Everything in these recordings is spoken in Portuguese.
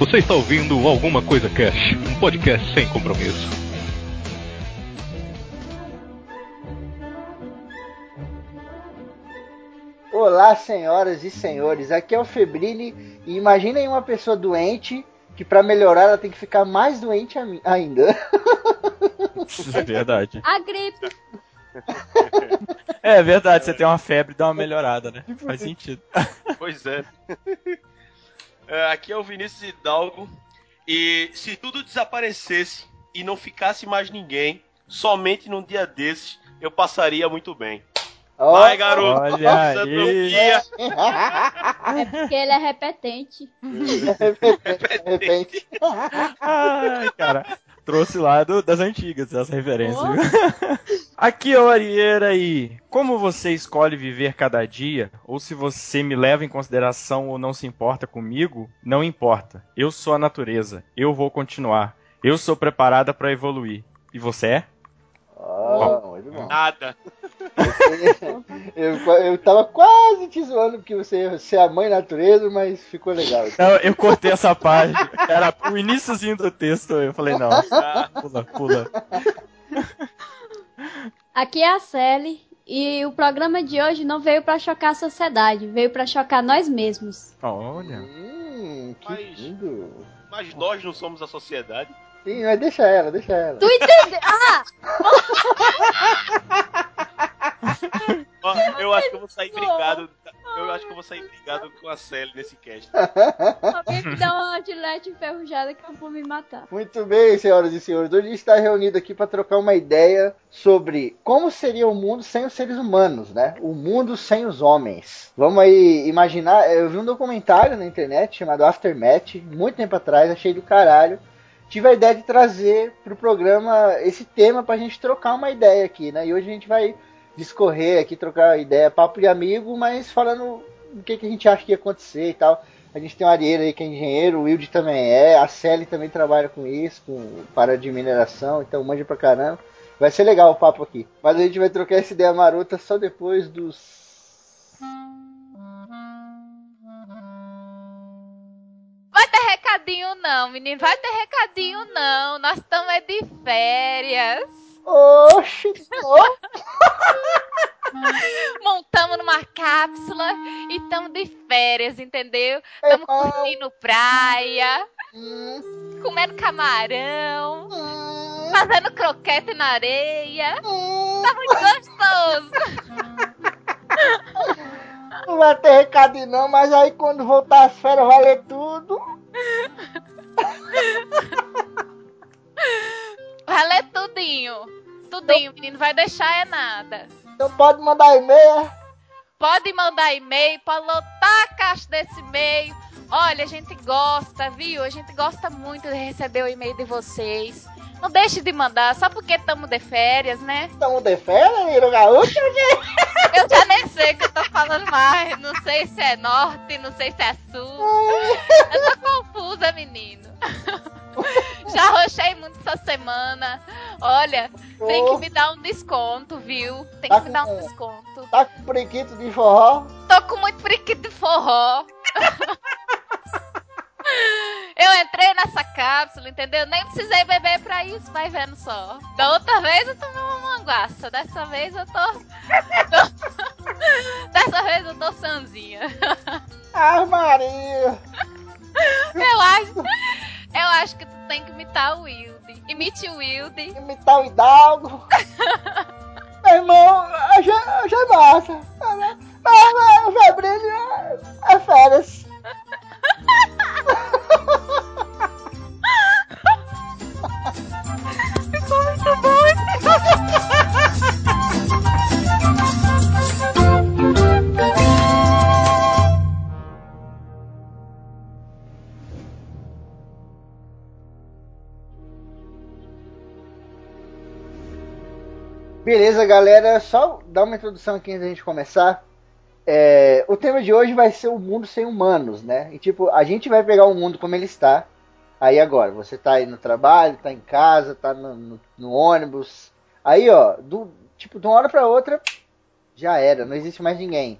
Você está ouvindo Alguma Coisa Cash, um podcast sem compromisso. Olá, senhoras e senhores, aqui é o Febrini e imaginem uma pessoa doente que para melhorar ela tem que ficar mais doente ainda. É verdade. A gripe. É verdade, você tem uma febre e dá uma melhorada, né? Faz sentido. Pois é. É. Aqui é o Vinícius Hidalgo. E se tudo desaparecesse e não ficasse mais ninguém, somente num dia desses, eu passaria muito bem. Oh, Vai, garoto! Olha aí. É porque ele é repetente. repetente. Ai, cara. Trouxe lá do, das antigas, as referências. Oh. Aqui, ô Arieira aí. Como você escolhe viver cada dia, ou se você me leva em consideração ou não se importa comigo, não importa. Eu sou a natureza. Eu vou continuar. Eu sou preparada para evoluir. E você é? Ah, bom. Nada. Eu, eu tava quase te zoando porque você, você é a mãe natureza, mas ficou legal. Não, eu cortei essa parte. Era o iníciozinho do texto. Eu falei, não, pula, pula. Aqui é a Sally e o programa de hoje não veio para chocar a sociedade, veio para chocar nós mesmos. Olha. Hum, que Mas- lindo. Mas nós não somos a sociedade. Sim, mas deixa ela, deixa ela. Tu entendeu? Ah! Eu acho que eu vou sair brigado. Eu acho que eu vou sair brigado com a Sally nesse cast. Alguém me dá uma gilete enferrujada que eu vou me matar. Muito bem, senhoras e senhores. Hoje a gente está reunido aqui para trocar uma ideia sobre como seria o mundo sem os seres humanos, né? O mundo sem os homens. Vamos aí imaginar. Eu vi um documentário na internet chamado Aftermath, muito tempo atrás, achei do caralho. Tive a ideia de trazer pro programa esse tema pra gente trocar uma ideia aqui, né? E hoje a gente vai discorrer aqui, trocar ideia, papo de amigo, mas falando o que, que a gente acha que ia acontecer e tal. A gente tem o Arieiro aí que é engenheiro, o Wilde também é, a Sally também trabalha com isso, com para de mineração, então manja pra caramba. Vai ser legal o papo aqui. Mas a gente vai trocar essa ideia marota só depois dos. Vai ter recadinho não, menino. Vai ter recadinho não. Nós estamos é de férias. Oxi! Montamos numa cápsula e estamos de férias, entendeu? Estamos bom. curtindo praia, hum, comendo camarão, hum, fazendo croquete na areia. hum. Tá muito gostoso. Não vai ter recado não, mas aí quando voltar as férias vai ler tudo. Vai ler tudinho. Tudinho, menino. Vai deixar é nada. Então pode mandar e-mail. Pode mandar e-mail, pode lotar a caixa desse e-mail. Olha, a gente gosta, viu? A gente gosta muito de receber o e-mail de vocês. Não deixe de mandar, só porque estamos de férias, né? Estamos de férias, Niro Gaúcho? Eu já nem sei o que eu tô falando mais. Não sei se é norte, não sei se é sul. Eu tô confusa, menino. Já rochei muito essa semana. Olha, tem que me dar um desconto, viu? Tem que Tá me dar um desconto. Tá com prequito de forró? Tô com muito periquito de forró. Eu entrei nessa cápsula, entendeu? Nem precisei beber pra isso, vai vendo só. Da outra vez eu tomei uma manguaça, dessa vez eu tô. dessa vez eu tô sanzinha. Ah, Maria! Eu acho. Eu acho que tu tem que imitar o Wilde. Imite o Wilde. Imitar o Hidalgo. Meu irmão, já, já é massa. Mas, mas o Febrinho é, é férias. Beleza, galera. Só dar uma introdução aqui antes da gente começar. É, o tema de hoje vai ser o mundo sem humanos, né? E tipo, a gente vai pegar o mundo como ele está. Aí agora, você tá aí no trabalho, tá em casa, tá no, no- no ônibus. Aí, ó, do, tipo, de uma hora pra outra, já era, não existe mais ninguém.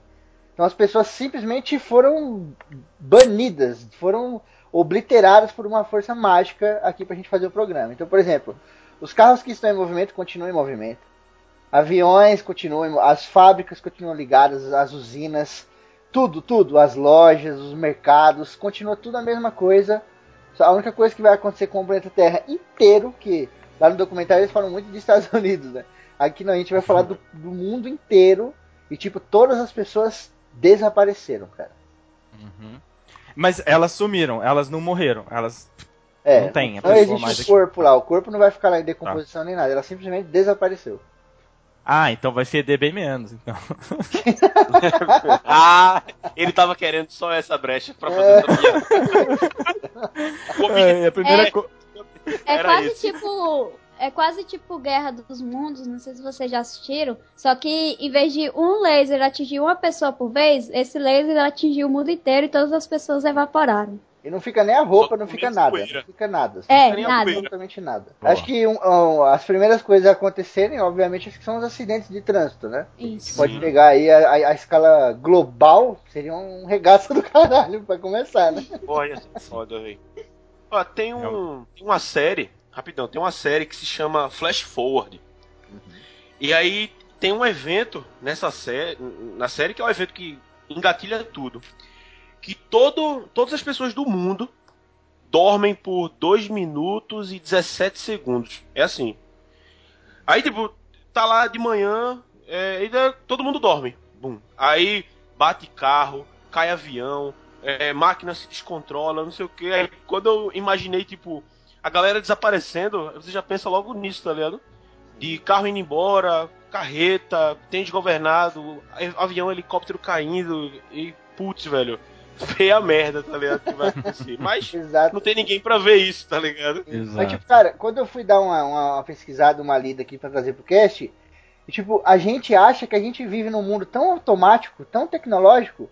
Então as pessoas simplesmente foram banidas, foram obliteradas por uma força mágica aqui pra gente fazer o programa. Então, por exemplo, os carros que estão em movimento continuam em movimento. Aviões continuam, as fábricas continuam ligadas, as usinas, tudo, tudo, as lojas, os mercados, continua tudo a mesma coisa. Só a única coisa que vai acontecer com o planeta Terra inteiro, que lá no documentário eles falam muito dos Estados Unidos, né? Aqui não, a gente vai falar do, do mundo inteiro e tipo, todas as pessoas desapareceram, cara. Uhum. Mas elas sumiram, elas não morreram, elas É, Não tem, não existe mais o aqui. Tá. corpo lá, o corpo não vai ficar lá em decomposição nem nada, ela simplesmente desapareceu. Ah, então vai feder bem menos, então. ah, ele tava querendo só essa brecha pra fazer É. essa piada. É, a primeira É. co- É quase isso. tipo. É quase tipo Guerra dos Mundos, não sei se vocês já assistiram. Só que em vez de um laser atingir uma pessoa por vez, esse laser atingiu o mundo inteiro e todas as pessoas evaporaram. E não fica nem a roupa, não fica nada. poeira. Não fica nada. É, fica nem a nada. Absolutamente nada. Boa. Acho que um, um, as primeiras coisas a acontecerem, obviamente, acho que são os acidentes de trânsito, né? Isso. Pode pegar aí a, a- a escala global, seria um regaço do caralho pra começar, né? Olha, foda, velho. Ó, tem, um, tem uma série, rapidão, tem uma série que se chama Flash Forward. E aí tem um evento nessa série, na série que é um evento que engatilha tudo. Que todo, todas as pessoas do mundo dormem por 2 minutos e 17 segundos. É assim. Aí, tipo, tá lá de manhã, é, e todo mundo dorme. Bum. Aí bate carro, cai avião, é, máquina se descontrola, não sei o que. Aí quando eu imaginei, tipo, a galera desaparecendo, você já pensa logo nisso, tá ligado? De carro indo embora, carreta, tem desgovernado, avião, helicóptero caindo, e putz, velho, feia merda, tá ligado? Que vai acontecer. Mas Exato. não tem ninguém pra ver isso, tá ligado? Mas, Exato. tipo, cara, quando eu fui dar uma, uma, uma pesquisada, uma lida aqui pra trazer pro cast, tipo, a gente acha que a gente vive num mundo tão automático, tão tecnológico,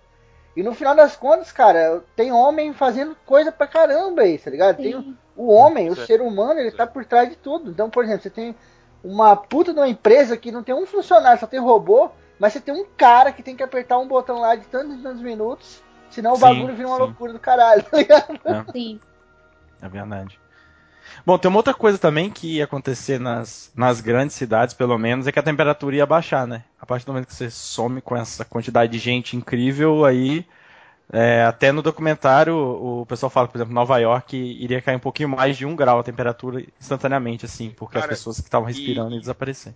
e no final das contas, cara, tem homem fazendo coisa pra caramba aí, tá ligado? Tem o homem, o Certo. ser humano, ele tá por trás de tudo. Então, por exemplo, você tem uma puta de uma empresa que não tem um funcionário, só tem robô, mas você tem um cara que tem que apertar um botão lá de tantos e tantos minutos, senão o Sim, bagulho vira uma sim. loucura do caralho, tá ligado? Sim. É verdade. Bom, tem uma outra coisa também que ia acontecer nas, nas grandes cidades, pelo menos, é que a temperatura ia baixar, né? A partir do momento que você some com essa quantidade de gente incrível, aí. é, até no documentário o pessoal fala, por exemplo, Nova York iria cair um pouquinho mais de um grau a temperatura instantaneamente, assim, porque Cara, as pessoas que estavam e- respirando iam desaparecer.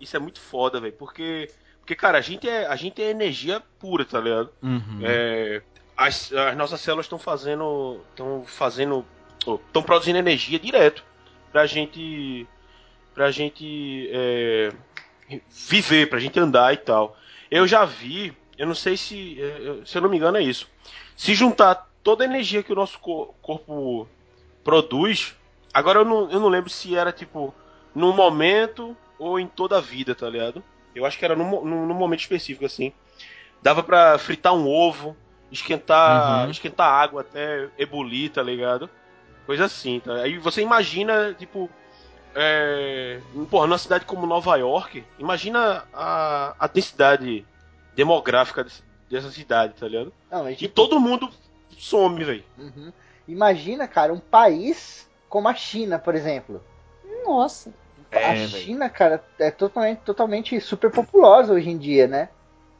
Isso é muito foda, velho, porque. Porque, cara, a gente é, a gente é energia pura, tá ligado? Uhum. É, as, as nossas células estão fazendo. estão fazendo. estão produzindo energia direto pra gente. pra gente é, viver, pra gente andar e tal. Eu já vi, eu não sei se. é, se eu não me engano é isso. Se juntar toda a energia que o nosso co- corpo produz. Agora eu não, eu não lembro se era tipo num momento ou em toda a vida, tá ligado? Eu acho que era num, num, num momento específico, assim. Dava pra fritar um ovo, esquentar, Uhum. esquentar água até ebulir, tá ligado? Coisa assim, tá? Aí você imagina, tipo. É, porra, numa cidade como Nova York, imagina a, a densidade demográfica desse- dessa cidade, tá ligado? Não, E tipo, todo mundo some, velho. Uhum. Imagina, cara, um país como a China, por exemplo. Nossa. A É, velho. China, cara, é totalmente, totalmente super populosa hoje em dia, né?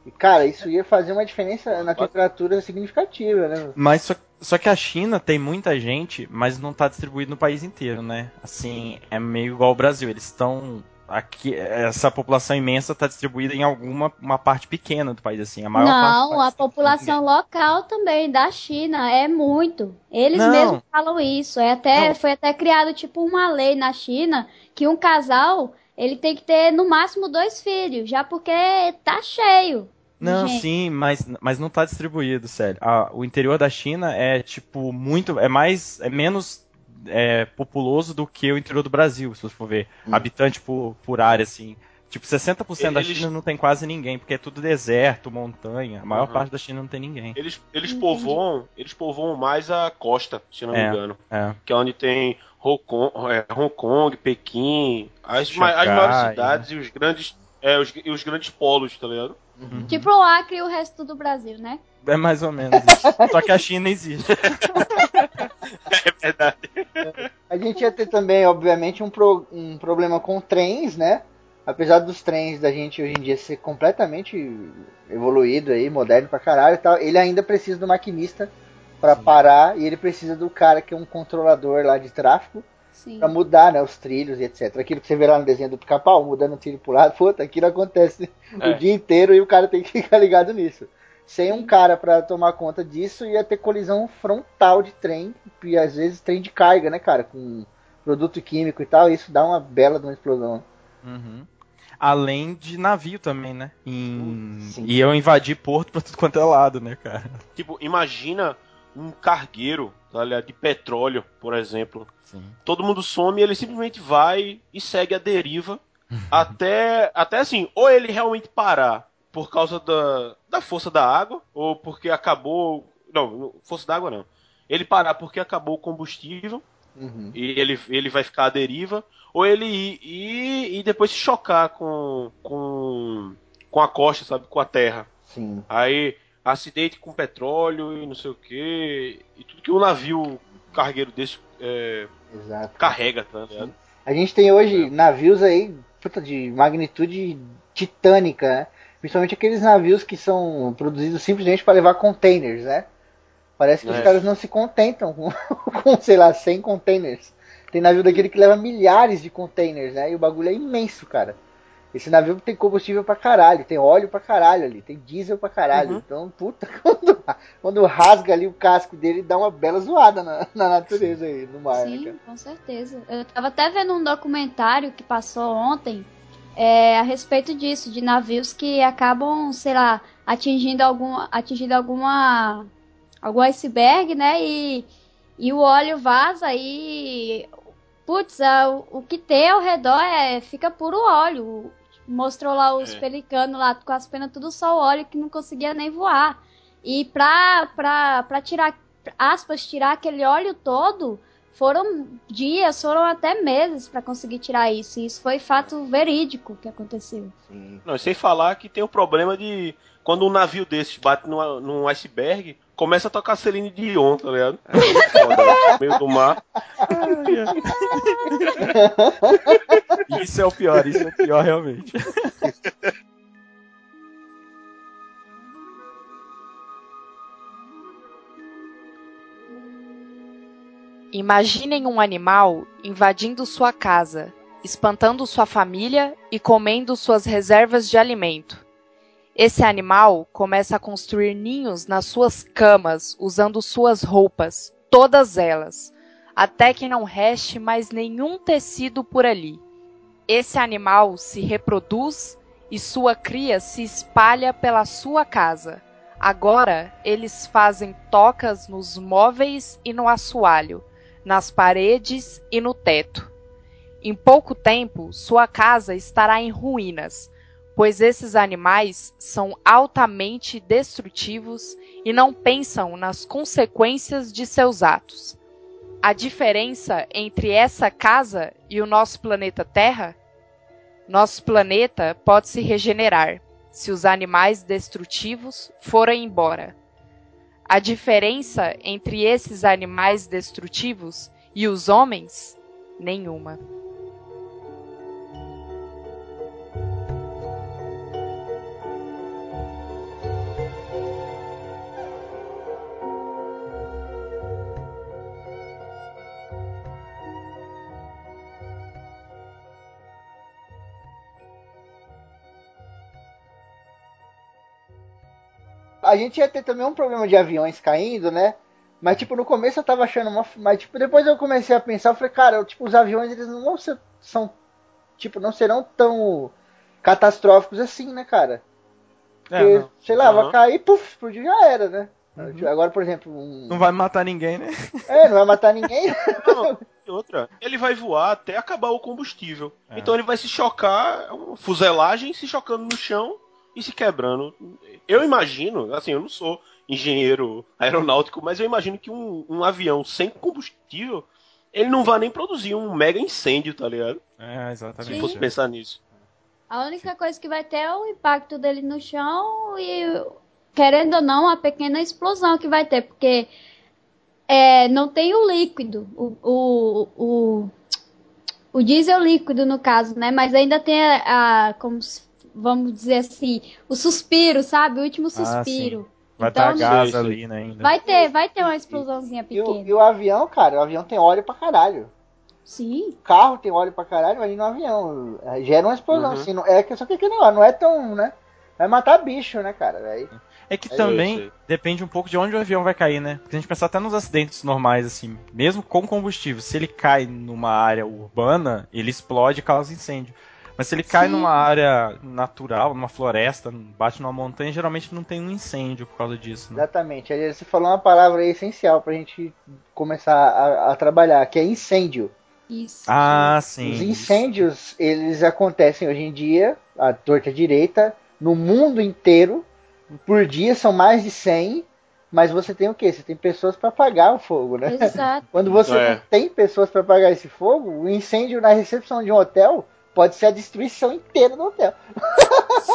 E, cara, isso ia fazer uma diferença na temperatura significativa, né? Mas só, só que a China tem muita gente, mas não está distribuído no país inteiro, né? Assim, é meio igual ao Brasil. Eles estão. Aqui, essa população imensa está distribuída em alguma uma parte pequena do país, assim. A maior parte Não, país a população local também da China é muito. Eles Não. mesmos falam isso. É até, Não. foi até criado tipo uma lei na China que um casal ele tem que ter no máximo dois filhos, já porque tá cheio. Não, gente. sim, mas, mas não tá distribuído, sério. A- o interior da China é, tipo, muito. É mais. É menos é, populoso do que o interior do Brasil, se você for ver. Hum. Habitante por, por área, assim. Tipo, 60% da Eles- China não tem quase ninguém, porque é tudo deserto, montanha. A maior Uhum. parte da China não tem ninguém. Eles, eles povoam, eles povoam mais a costa, se não É. me engano. É. Que é onde tem Hong Kong, é, Hong Kong Pequim, as, ma- as Xangai, maiores cidades e os grandes É, os, e os grandes polos, tá ligado? Tipo o Acre e o resto do Brasil, né? É mais ou menos isso. Só que a China existe. É verdade. A gente ia ter também, obviamente, um, pro- um problema com trens, né? Apesar dos trens da gente hoje em dia ser completamente evoluído aí, moderno pra caralho e tal, ele ainda precisa do maquinista pra parar e ele precisa do cara que é um controlador lá de tráfego Sim. pra mudar, né, os trilhos e etc. Aquilo que você vê lá no desenho do pica-pau, mudando o trilho pro lado, puta, aquilo acontece É. o dia inteiro e o cara tem que ficar ligado nisso. Sem um cara pra tomar conta disso, ia ter colisão frontal de trem, e às vezes trem de carga, né, cara, com produto químico e tal, e isso dá uma bela de uma explosão. Uhum. Além de navio também, né? Em... E eu invadi porto pra tudo quanto é lado, né, cara? Tipo, imagina um cargueiro, tá ligado? De petróleo, por exemplo. Sim. Todo mundo some e ele simplesmente vai e segue a deriva até, até assim, ou ele realmente parar por causa da, da força da água, ou porque acabou. Não, força da água não. Ele parar porque acabou o combustível Uhum. e ele, ele vai ficar à deriva, ou ele ir, ir e depois se chocar com, com, com a costa, sabe? Com a terra. Sim. Aí, acidente com petróleo e não sei o que. E tudo que um navio cargueiro desse é, carrega, tá ligado? A gente tem hoje navios aí, puta, de magnitude titânica, né? Principalmente aqueles navios que são produzidos simplesmente para levar containers, né? Parece que os É. caras não se contentam com, com, sei lá, 100 containers. Tem navio daquele que leva milhares de containers, né? E o bagulho é imenso, cara. Esse navio tem combustível pra caralho, tem óleo pra caralho ali, tem diesel pra caralho. Uhum. Então, puta, quando, quando rasga ali o casco dele, dá uma bela zoada na, na natureza aí, no mar, né, Sim, cara? com certeza. Eu tava até vendo um documentário que passou ontem é, a respeito disso, de navios que acabam, sei lá, atingindo algum, atingindo alguma algum iceberg, né? E, e o óleo vaza e putz, a- o que tem ao redor é fica puro óleo. Mostrou lá os É. pelicanos lá com as penas tudo só óleo que não conseguia nem voar. E pra, pra, pra tirar, aspas, tirar aquele óleo todo, foram dias, foram até meses pra conseguir tirar isso. E isso foi fato verídico que aconteceu. Sim. Não, sem falar que tem o problema de quando um navio desses bate num iceberg, começa a tocar Celine Dion, tá ligado? Foda, no meio do mar. Isso é o pior, isso é o pior realmente. Imaginem um animal invadindo sua casa, espantando sua família e comendo suas reservas de alimento. Esse animal começa a construir ninhos nas suas camas, usando suas roupas, todas elas, até que não reste mais nenhum tecido por ali. Esse animal se reproduz e sua cria se espalha pela sua casa. Agora eles fazem tocas nos móveis e no assoalho, nas paredes e no teto. Em pouco tempo, sua casa estará em ruínas, pois esses animais são altamente destrutivos e não pensam nas consequências de seus atos. A diferença entre essa casa e o nosso planeta Terra? Nosso planeta pode se regenerar se os animais destrutivos forem embora. A diferença entre esses animais destrutivos e os homens? Nenhuma. A gente ia ter também um problema de aviões caindo, né? Mas, tipo, no começo eu tava achando uma. Mas, tipo, depois eu comecei a pensar, eu falei, cara, tipo, os aviões, eles não vão ser. São. Tipo, não serão tão catastróficos assim, né, cara? É, Porque, não. sei lá, Aham. vai cair, puf, explodiu já era, né? Uhum. Agora, por exemplo, um. Não vai matar ninguém, né? É, não vai matar ninguém. Não, e outra, ele vai voar até acabar o combustível. É. Então ele vai se chocar, é fuselagem se chocando no chão e se quebrando. Eu imagino, assim, eu não sou engenheiro aeronáutico, mas eu imagino que um, um avião sem combustível, ele não vai nem produzir um mega incêndio, tá ligado? É, Se exatamente. fosse pensar nisso. A única coisa que vai ter é o impacto dele no chão e, querendo ou não, a pequena explosão que vai ter, porque é, não tem o líquido, o, o, o, o diesel líquido no caso, né? Mas ainda tem a, a como se- vamos dizer assim, o suspiro, sabe? O último Ah, suspiro. Vai Então, estar gás ali, né, ainda. Vai ter, vai ter uma explosãozinha E o, pequena. e o avião, cara, o avião tem óleo pra caralho. Sim. O carro tem óleo pra caralho, imagina um avião. É, Gera uma explosão, Uhum. assim. Não, é que só que aqui não, não é tão, né? Vai matar bicho, né, cara? É que É também isso. depende um pouco de onde o avião vai cair, né? Porque a gente pensar até nos acidentes normais, assim, mesmo com combustível, se ele cai numa área urbana, ele explode e causa incêndio. Mas se ele cai Sim. numa área natural, numa floresta, bate numa montanha, geralmente não tem um incêndio por causa disso, né? exatamente. Aí você falou uma palavra aí essencial pra gente começar a, a trabalhar, que é incêndio. Isso. Ah, sim. Os incêndios, eles acontecem hoje em dia, à torta direita, no mundo inteiro. Por dia são mais de 100, mas você tem o quê? Você tem pessoas para apagar o fogo, né? Exato. Quando você É. tem pessoas para apagar esse fogo, o incêndio na recepção de um hotel pode ser a destruição inteira do hotel.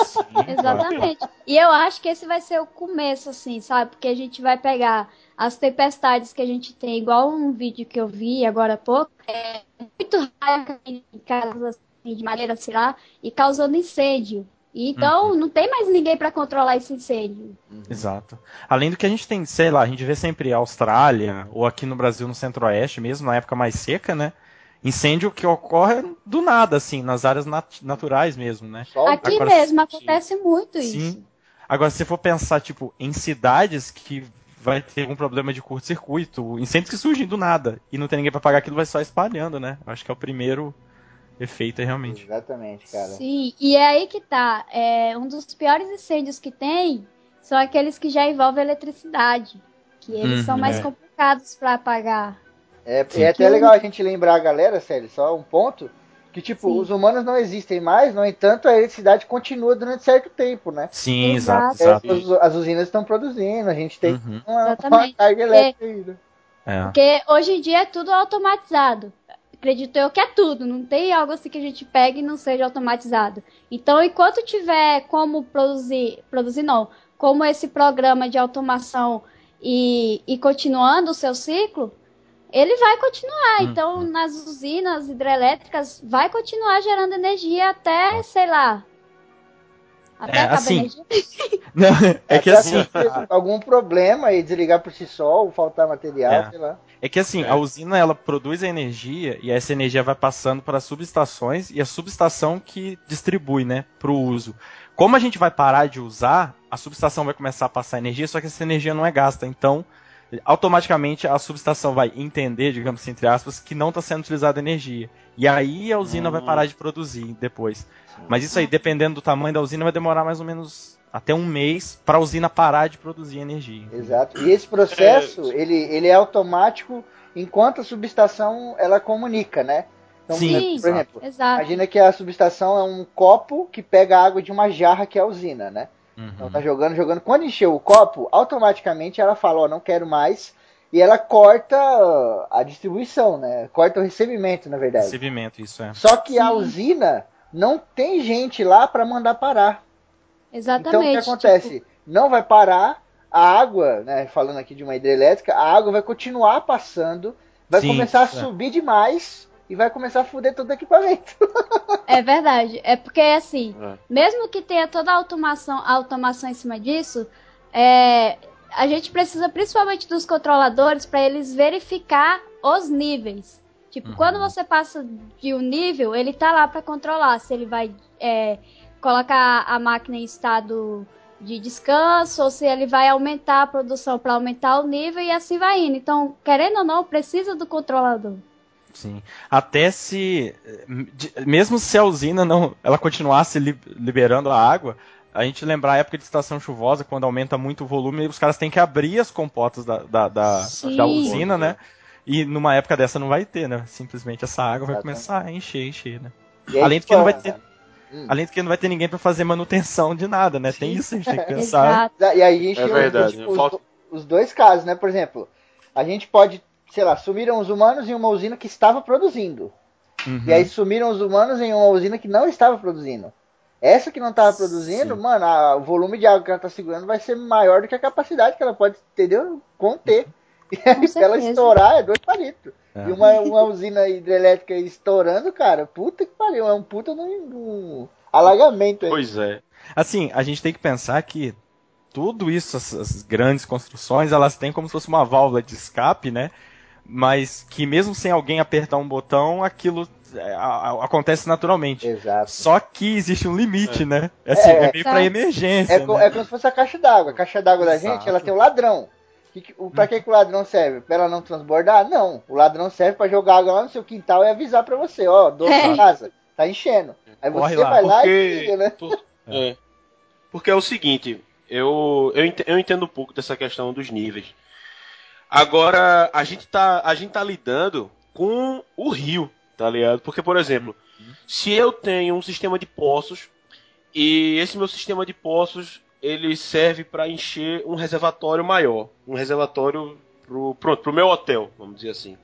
Sim. Exatamente. E eu acho que esse vai ser o começo, assim, sabe? Porque a gente vai pegar as tempestades que a gente tem, igual um vídeo que eu vi agora há pouco, é muito raio em casas assim, de madeira, sei lá, e causando incêndio. E então não tem mais ninguém para controlar esse incêndio. Exato. Além do que a gente tem, sei lá, a gente vê sempre a Austrália, ou aqui no Brasil, no Centro-Oeste mesmo, na época mais seca, né? Incêndio que ocorre do nada, assim, nas áreas nat- naturais mesmo, né? Aqui agora- mesmo acontece muito isso. Sim. Agora, se você for pensar, tipo, em cidades que vai ter um problema de curto-circuito, incêndios que surgem do nada, e não tem ninguém pra pagar aquilo, vai só espalhando, né? Acho que é o primeiro efeito, é realmente. Exatamente, cara. Sim, e é aí que tá. É, um dos piores incêndios que tem são aqueles que já envolvem eletricidade. Que eles Uhum, são mais é. complicados para apagar. É, Sim. é até legal a gente lembrar a galera, sério, só um ponto, que tipo, Sim. os humanos não existem mais, no entanto, a eletricidade continua durante certo tempo, né? Sim, Exato. exato, É, as, as usinas estão produzindo, a gente tem Uhum, uma, uma carga elétrica ainda. é. Porque hoje em dia é tudo automatizado. Acredito eu que é tudo. Não tem algo assim que a gente pegue e não seja automatizado. Então, enquanto tiver como produzir, produzir não, como esse programa de automação e, e continuando o seu ciclo, ele vai continuar. Uhum. Então, nas usinas hidrelétricas, vai continuar gerando energia até, sei lá. Até É, acabar assim, a energia. Não, é que Até assim, algum problema e desligar por si só, ou faltar material, É. sei lá. É que assim, É. a usina ela produz a energia e essa energia vai passando para as subestações e a subestação que distribui, né, para o uso. Como a gente vai parar de usar, a subestação vai começar a passar energia, só que essa energia não é gasta. Então, automaticamente a subestação vai entender, digamos assim, entre aspas, que não está sendo utilizada energia. E aí a usina vai Hum. parar de produzir depois. Mas isso aí, dependendo do tamanho da usina, vai demorar mais ou menos até um mês para a usina parar de produzir energia. Exato. E esse processo, ele, ele é automático enquanto a subestação ela comunica, né? Então, Sim, por exemplo, Exato. imagina que a subestação é um copo que pega a água de uma jarra que é a usina, né? Uhum. Então tá jogando, jogando. Quando encheu o copo, automaticamente ela fala, ó, não quero mais. E ela corta a distribuição, né? Corta o recebimento, na verdade. Recebimento, isso é. Só que a Sim. usina não tem gente lá para mandar parar. Exatamente. Então o que acontece? Não vai parar, a água, né, falando aqui de uma hidrelétrica, a água vai continuar passando, vai Sim, começar a é. subir demais e vai começar a fuder todo o equipamento. É verdade. É porque, assim, É. mesmo que tenha toda a automação, a automação em cima disso, é, a gente precisa principalmente dos controladores para eles verificar os níveis. Tipo, Uhum. quando você passa de um nível, ele tá lá para controlar se ele vai é, colocar a máquina em estado de descanso ou se ele vai aumentar a produção para aumentar o nível e assim vai indo. Então, querendo ou não, precisa do controlador. Sim. Até se. de- Mesmo se a usina não. Ela continuasse li- liberando a água, a gente lembrar a época de estação chuvosa, quando aumenta muito o volume, os caras têm que abrir as compotas da, da, da, da usina, né? E numa época dessa não vai ter, né? Simplesmente essa água vai começar a encher, encher, né? E aí, Além do que não vai ter. Hum. Além do que não vai ter ninguém pra fazer manutenção de nada, né? Tem isso, a gente tem que pensar. E aí a gente É tem verdade, tipo, os, falta- os dois casos, né? Por exemplo, a gente pode, sei lá, sumiram os humanos em uma usina que estava produzindo. Uhum. E aí sumiram os humanos em uma usina que não estava produzindo. Essa que não tava produzindo, Sim. mano, a- o volume de água que ela tá segurando vai ser maior do que a capacidade que ela pode, entendeu? Conter. E aí, pra ela estourar é dois palitos. É. E uma, uma usina hidrelétrica estourando, cara, puta que pariu, é um puta num alagamento aí. Pois é. Assim, a gente tem que pensar que tudo isso, essas grandes construções, elas têm como se fosse uma válvula de escape, né? Mas que mesmo sem alguém apertar um botão, aquilo é, a- acontece naturalmente. Exato. Só que existe um limite, né? Assim, É, é, meio pra é. emergência. É, co- né? é como se fosse a caixa d'água. A caixa d'água da gente, ela tem o ladrão. Que que- o- Pra que, que o ladrão serve? Pra ela não transbordar? Não. O ladrão serve pra jogar água lá no seu quintal e avisar pra você, ó, dono É. da casa, tá enchendo. Aí Corre você lá, vai lá e Porque, liga, né? por- é. porque é o seguinte, eu, eu, eu entendo um pouco dessa questão dos níveis. Agora, a gente tá, a gente tá lidando com o rio, tá ligado? Porque, por exemplo, se eu tenho um sistema de poços e esse meu sistema de poços ele serve para encher um reservatório maior, um reservatório pro, pronto, pro meu hotel, vamos dizer assim.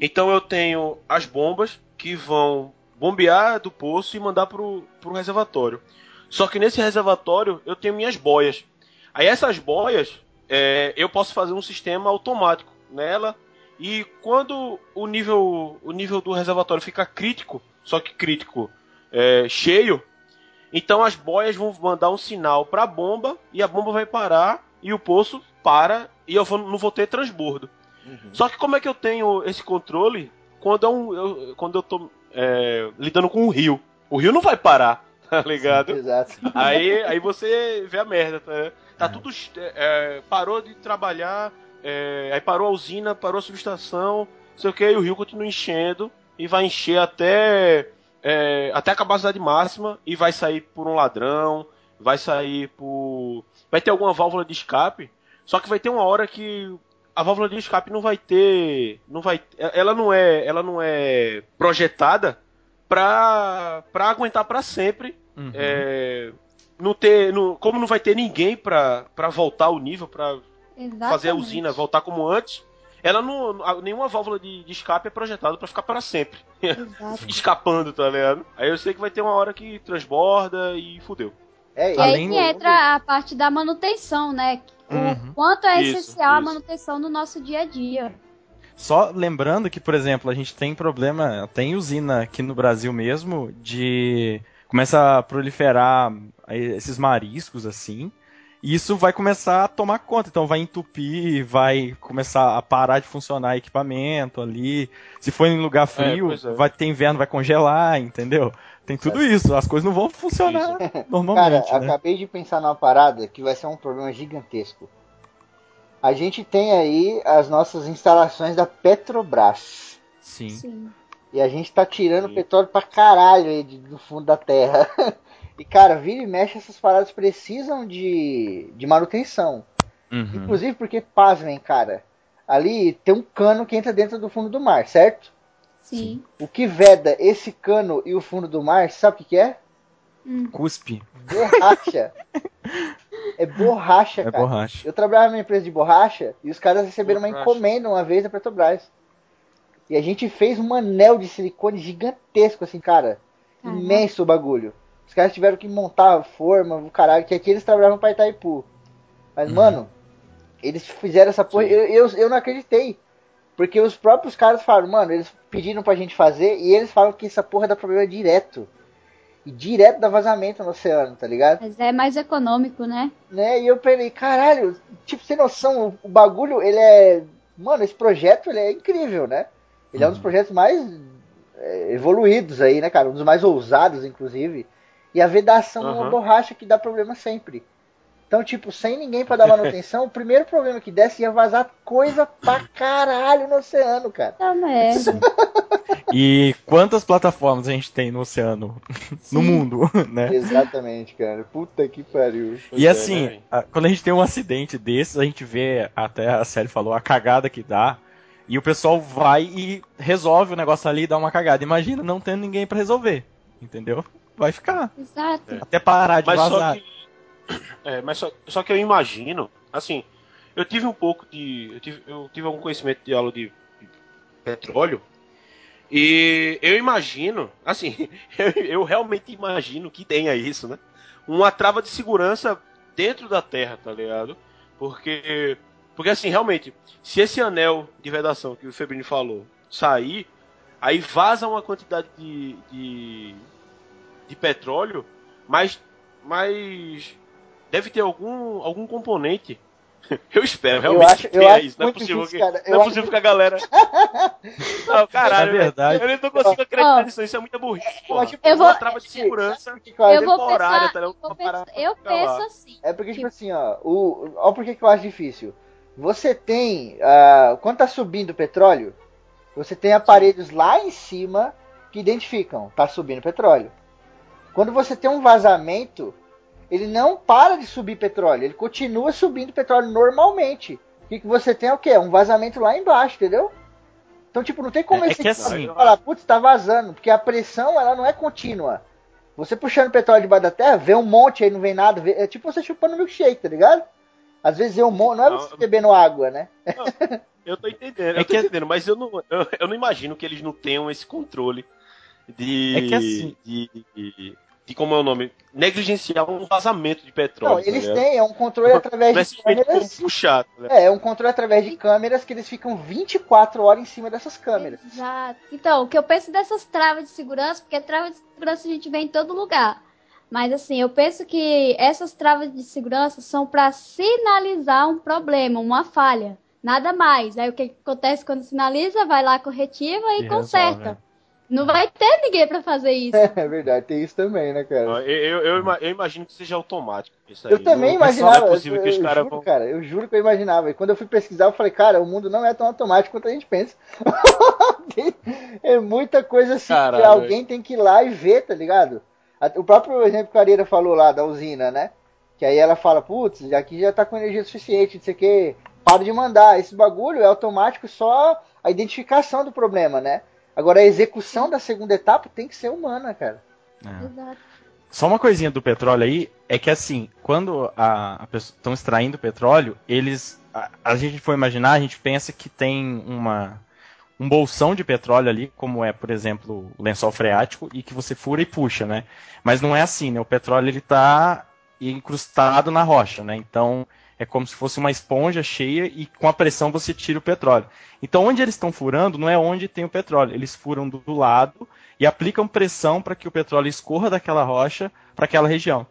Então eu tenho as bombas que vão bombear do poço e mandar pro, pro reservatório. Só que nesse reservatório eu tenho minhas boias. Aí essas boias é, eu posso fazer um sistema automático nela e quando o nível o nível do reservatório fica crítico, só que crítico é, cheio, então as boias vão mandar um sinal para a bomba e a bomba vai parar e o poço para e eu vou- não vou ter transbordo. Só que como é que eu tenho esse controle quando, é um, eu, quando eu tô é, lidando com o rio? O rio não vai parar, tá ligado? Exato. Aí, aí você vê a merda, tá? Tá É. tudo. é, parou de trabalhar, é, aí parou a usina, parou a subestação, não sei o que, e o rio continua enchendo e vai encher até, é, até a capacidade máxima e vai sair por um ladrão, vai sair por. Vai ter alguma válvula de escape, só que vai ter uma hora que a válvula de escape não vai ter. Não vai, ela não é. Ela não é projetada pra, pra aguentar pra sempre Uhum. é, não ter, não- como não vai ter ninguém pra, pra voltar o nível, pra Exatamente. fazer a usina voltar como antes, ela não, a- nenhuma válvula de, de escape é projetada pra ficar para sempre, Exato. escapando, tá ligado? Aí eu sei que vai ter uma hora que transborda e fudeu. É, E Além aí que entra a parte da manutenção, né? O Uhum. quanto é Isso, essencial a isso. manutenção no nosso dia a dia. Só lembrando que, por exemplo, a gente tem problema, tem usina aqui no Brasil mesmo de começa a proliferar aí esses mariscos assim. E isso vai começar a tomar conta, então vai entupir, vai começar a parar de funcionar equipamento ali. Se for em lugar frio, pois é. vai ter inverno, vai congelar, entendeu? Tem tudo isso, as coisas não vão funcionar Cara, normalmente, né? acabei de pensar numa parada que vai ser um problema gigantesco. A gente tem aí as nossas instalações da Petrobras. Sim. Sim. E a gente tá tirando Sim. petróleo pra caralho aí de- do fundo da terra. E, cara, vira e mexe, essas paradas precisam de, de manutenção. Uhum. Inclusive porque, pasmem, cara, ali tem um cano que entra dentro do fundo do mar, certo? Sim. O que veda esse cano e o fundo do mar, sabe o que, que é? Cuspe, Borracha. é borracha, é cara. borracha. Eu trabalhava numa empresa de borracha e os caras receberam uma Borracha. encomenda uma vez da Petrobras. E a gente fez um anel de silicone gigantesco, assim, cara. Imenso o bagulho. Os caras tiveram que montar a forma, o caralho, que aqui eles trabalhavam pra Itaipu. Mas, Uhum. mano, eles fizeram essa porra. Eu, eu, eu não acreditei. Porque os próprios caras falaram, mano, eles pediram pra gente fazer e eles falam que essa porra dá problema direto. E direto dá vazamento no oceano, tá ligado? Mas é mais econômico, né? né? E eu falei, caralho, tipo, sem noção, o, o bagulho, ele é. Mano, esse projeto ele é incrível, né? Ele é um dos Uhum. projetos mais é, evoluídos aí, né, cara? Um dos mais ousados, inclusive. E a vedação é uma Aham. borracha que dá problema sempre. Então, tipo, sem ninguém pra dar manutenção, o primeiro problema que desse ia vazar coisa pra caralho no oceano, cara. Tá merda. E quantas plataformas a gente tem no oceano, no mundo, né? Exatamente, cara. Puta que pariu. E é, assim, né, a- quando a gente tem um acidente desses, a gente vê, até a série falou, a cagada que dá. E o pessoal vai e resolve o negócio ali e dá uma cagada. Imagina não tendo ninguém pra resolver. Entendeu? Vai ficar. Exato. Até parar de Mas só vazar. que. É, mas só, só que eu imagino, assim, eu tive um pouco de. Eu tive, eu tive algum conhecimento de aula de, de petróleo. E eu imagino, assim, eu, eu realmente imagino que tenha isso, né? Uma trava de segurança dentro da Terra, tá ligado? Porque, porque assim, realmente, se esse anel de vedação que o Febrini falou sair, aí vaza uma quantidade de, de, de petróleo, mas, mas deve ter algum, algum componente eu espero, realmente. Eu acho, eu acho isso. Não é possível, difícil, que, não é acho possível que a galera. Não, caralho, É verdade. eu não consigo acreditar nisso. Isso é muita burrice. Eu porra. acho- Eu vou- Uma trava de segurança. Que eu vou temporária, pensar, tá eu, eu penso assim. É porque, tipo assim, ó, o, ó por que que eu acho difícil. Você tem, ah, quando tá subindo o petróleo, você tem aparelhos lá em cima que identificam, tá subindo petróleo. Quando você tem um vazamento, ele não para de subir petróleo, ele continua subindo petróleo normalmente. O que, que você tem é o quê? Um vazamento lá embaixo, entendeu? Então, tipo, não tem como É- é esse que assim- falar, putz, tá vazando, porque a pressão, ela não é contínua. Você puxando petróleo debaixo da terra, vê um monte aí, não vem nada, vê- é tipo você chupando milkshake, tá ligado? Às vezes é um monte, não é Não, você bebendo água, né? Eu tô entendendo, É eu tô que- entendendo, mas eu não, eu, eu não imagino que eles não tenham esse controle de. É que assim- De, de, de como é o nome? Negligenciar um vazamento de petróleo. Não, tá eles têm, é um controle através Não é de câmeras. tá ligado? É, é um controle através de câmeras que eles ficam 24 horas em cima dessas câmeras. Exato. Então, o que eu penso dessas travas de segurança, porque trava de segurança a gente vê em todo lugar. Mas assim, eu penso que essas travas de segurança são para sinalizar um problema, uma falha. Nada mais. Aí o que acontece quando sinaliza? Vai lá corretiva e, E conserta. resolve. Não vai ter ninguém para fazer isso. É verdade, tem isso também, né, cara? Eu, eu, eu ima- eu imagino que seja automático. Isso aí. Eu também Não- imaginava, Não é possível que eu, os eu caras juro, vão. cara, eu juro que eu imaginava. E quando eu fui pesquisar, eu falei, cara, o mundo não é tão automático quanto a gente pensa. é muita coisa assim Caralho, que alguém tem que ir lá e ver, tá ligado? O próprio exemplo que a Areira falou lá da usina, né? Que aí ela fala, putz, aqui já tá com energia suficiente, não sei o que, para de mandar. Esse bagulho é automático só a identificação do problema, né? Agora a execução da segunda etapa tem que ser humana, cara. É. Exato. Só uma coisinha do petróleo aí, é que assim, quando a, estão extraindo petróleo, eles. A, a gente for imaginar, a gente pensa que tem uma, um bolsão de petróleo ali, como é, por exemplo, o lençol freático, e que você fura e puxa, né? Mas não é assim, né? O petróleo ele tá incrustado na rocha, né? Então é como se fosse uma esponja cheia e com a pressão você tira o petróleo. Então onde eles estão furando não é onde tem o petróleo, eles furam do lado e aplicam pressão para que o petróleo escorra daquela rocha para aquela região.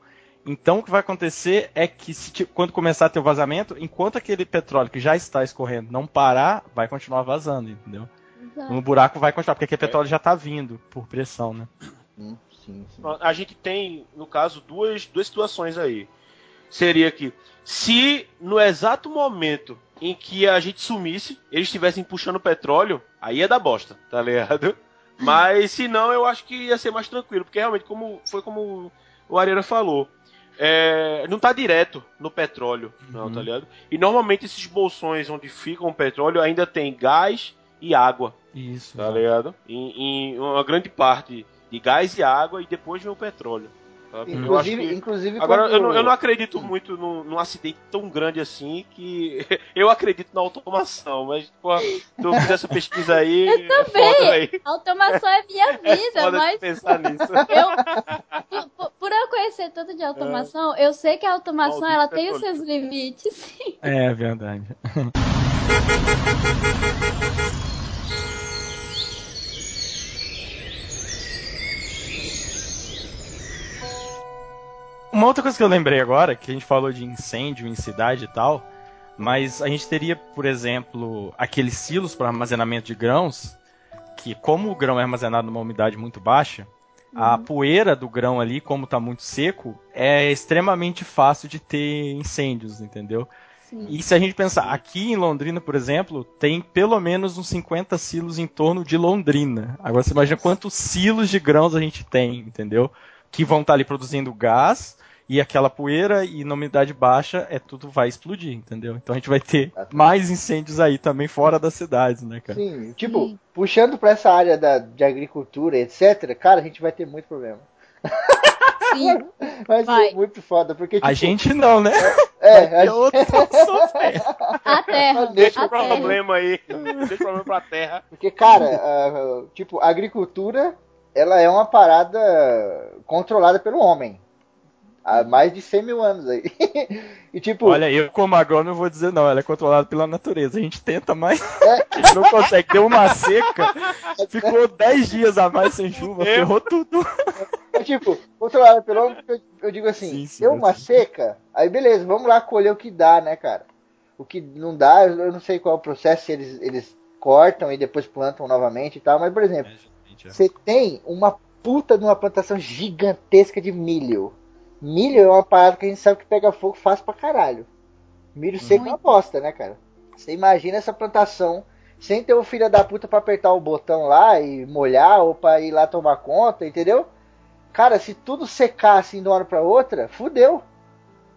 Então o que vai acontecer é que se, ti- quando começar a ter o vazamento, enquanto aquele petróleo que já está escorrendo não parar, vai continuar vazando, entendeu? exato. No buraco vai continuar, porque aquele petróleo já está vindo por pressão, né? Sim, sim. A gente tem, no caso, duas, duas situações aí. Seria que, se no exato momento em que a gente sumisse, eles estivessem puxando petróleo, aí ia dar bosta, tá ligado? Mas se não, eu acho que ia ser mais tranquilo, porque realmente, como foi como o Areira falou, é, não tá direto no petróleo, não, Uhum. tá ligado? E normalmente esses bolsões onde fica o petróleo ainda tem gás e água, Isso. tá ligado? Em, em uma grande parte de gás e água e depois vem o petróleo. Acho Inclusive, que- inclusive Agora, quando- eu não, eu não acredito muito num, num acidente tão grande assim que. Eu acredito na automação, mas, pô, tu fiz essa pesquisa aí. Eu é foda, véi. A automação é minha É vida, foda mas pensar nisso. eu, por, por- eu conhecer tudo de automação, eu sei que a automação Maldito ela tem os seus limites. É verdade. Uma outra coisa que eu lembrei agora, que a gente falou de incêndio em cidade e tal, mas a gente teria, por exemplo, aqueles silos para armazenamento de grãos, que como o grão é armazenado numa umidade muito baixa, a poeira do grão ali, como está muito seco, é extremamente fácil de ter incêndios, entendeu? Sim. E se a gente pensar, aqui em Londrina, por exemplo, tem pelo menos uns 50 silos em torno de Londrina. Agora você imagina quantos silos de grãos a gente tem, entendeu? Que vão estar ali produzindo gás e aquela poeira e na umidade baixa é tudo vai explodir, entendeu? Então a gente vai ter mais incêndios aí também fora das cidades, né, cara? Sim, tipo, Sim. puxando pra essa área da, de agricultura, etc., cara, a gente vai ter muito problema. Sim. Vai, Vai. ser muito foda, porque, tipo, A gente não, né? É, ter outro sofrer. A Terra. Deixa a o Terra. problema aí. Deixa o problema pra terra. Porque, cara, ah, tipo, a agricultura, ela é uma parada controlada pelo homem. Há mais de 100 mil anos aí. E tipo, Olha, eu como agrônomo vou dizer não, ela é controlada pela natureza. A gente tenta, mas a gente não consegue. Deu uma seca, ficou 10 dias a mais sem chuva, ferrou tudo. é tipo, controlada pelo homem, eu, eu digo assim, Sim, sim, deu uma sim. seca, aí beleza, vamos lá colher o que dá, né, cara? O que não dá, eu não sei qual é o processo, se eles, eles cortam e depois plantam novamente e tal, mas por exemplo, Você tem uma puta de uma plantação gigantesca de milho. Milho é uma parada que a gente sabe que pega fogo fácil pra caralho. Milho seco é uma bosta, né, cara? Você imagina essa plantação sem ter o filho da puta pra apertar o botão lá e molhar ou pra ir lá tomar conta, entendeu? Cara, se tudo secar assim de uma hora pra outra, fudeu.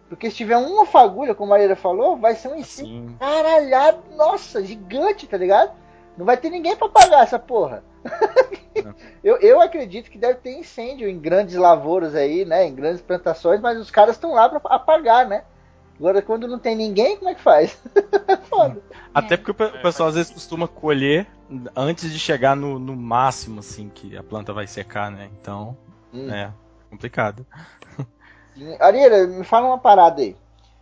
Porque se tiver uma fagulha, como a Maria falou, vai ser um incêndio Sim. caralhado, nossa, gigante, tá ligado? Não vai ter ninguém pra pagar essa porra. eu, eu acredito que deve ter incêndio em grandes lavouras aí, né? Em grandes plantações, mas os caras estão lá pra apagar, né? Agora, quando não tem ninguém, como é que faz? Foda. Até porque o pessoal às vezes costuma colher antes de chegar no, no máximo, assim, que a planta vai secar, né? Então, Hum. é complicado. Ariela, me fala uma parada aí.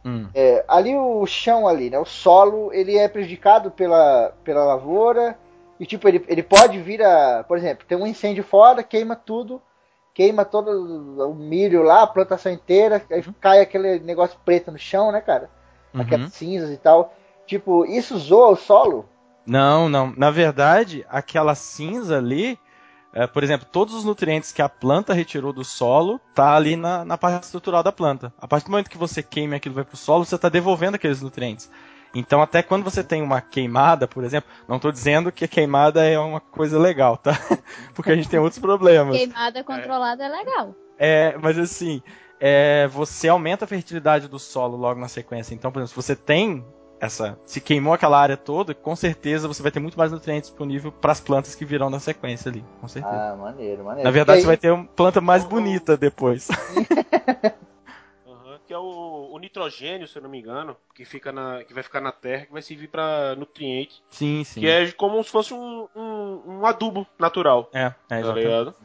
Hum. É, ali o chão ali, né? O solo, ele é prejudicado pela, pela lavoura. E tipo, ele, ele pode vir a. Por exemplo, tem um incêndio fora, queima tudo, queima todo o milho lá, a plantação inteira, aí cai aquele negócio preto no chão, né, cara? Uhum. Aquelas cinzas e tal. Tipo, isso zoa o solo? Não, não. Na verdade, aquela cinza ali, é, por exemplo, todos os nutrientes que a planta retirou do solo tá ali na, na parte estrutural da planta. A partir do momento que você queima e aquilo vai pro solo, você está devolvendo aqueles nutrientes. Então, até quando você tem uma queimada, por exemplo, não estou dizendo que a queimada é uma coisa legal, tá? Porque a gente tem outros problemas. Queimada controlada é legal. É, mas assim, é, você aumenta a fertilidade do solo logo na sequência. Então, por exemplo, se você tem essa, se queimou aquela área toda, com certeza você vai ter muito mais nutrientes disponível para as plantas que virão na sequência ali, com certeza. Ah, maneiro, maneiro. na verdade, você E vai aí- ter uma planta mais bonita depois. Que é o, o nitrogênio, se eu não me engano, que, fica na, que vai ficar na terra, que vai servir pra nutriente. sim, sim. Que é como se fosse um, um, um adubo natural. É, é, Tá exatamente. ligado?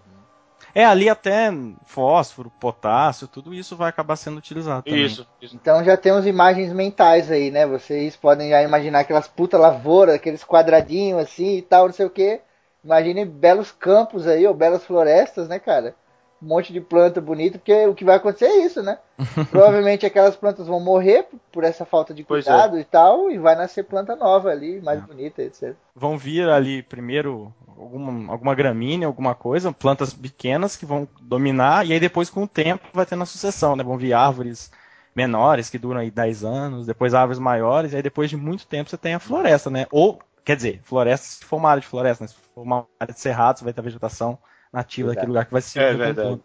é, ali até fósforo, potássio, tudo isso vai acabar sendo utilizado também. Isso, isso. Então já temos imagens mentais aí, né? Vocês podem já imaginar aquelas puta lavouras, aqueles quadradinhos assim e tal, não sei o que. Imaginem belos campos aí, ou belas florestas, né, cara? Um monte de planta bonita, porque o que vai acontecer é isso, né? Provavelmente aquelas plantas vão morrer por essa falta de é. cuidado e tal, e vai nascer planta nova ali, mais É. bonita, etc. Vão vir ali primeiro alguma, alguma gramínea, alguma coisa, plantas pequenas que vão dominar, e aí depois com o tempo vai tendo a sucessão, né? Vão vir árvores menores que duram aí 10 anos, depois árvores maiores, e aí depois de muito tempo você tem a floresta, né? Ou, quer dizer, floresta se for uma área de floresta, né? Se for uma área de cerrado, você vai ter a vegetação nativa Verdade. daquele lugar que vai se É verdade.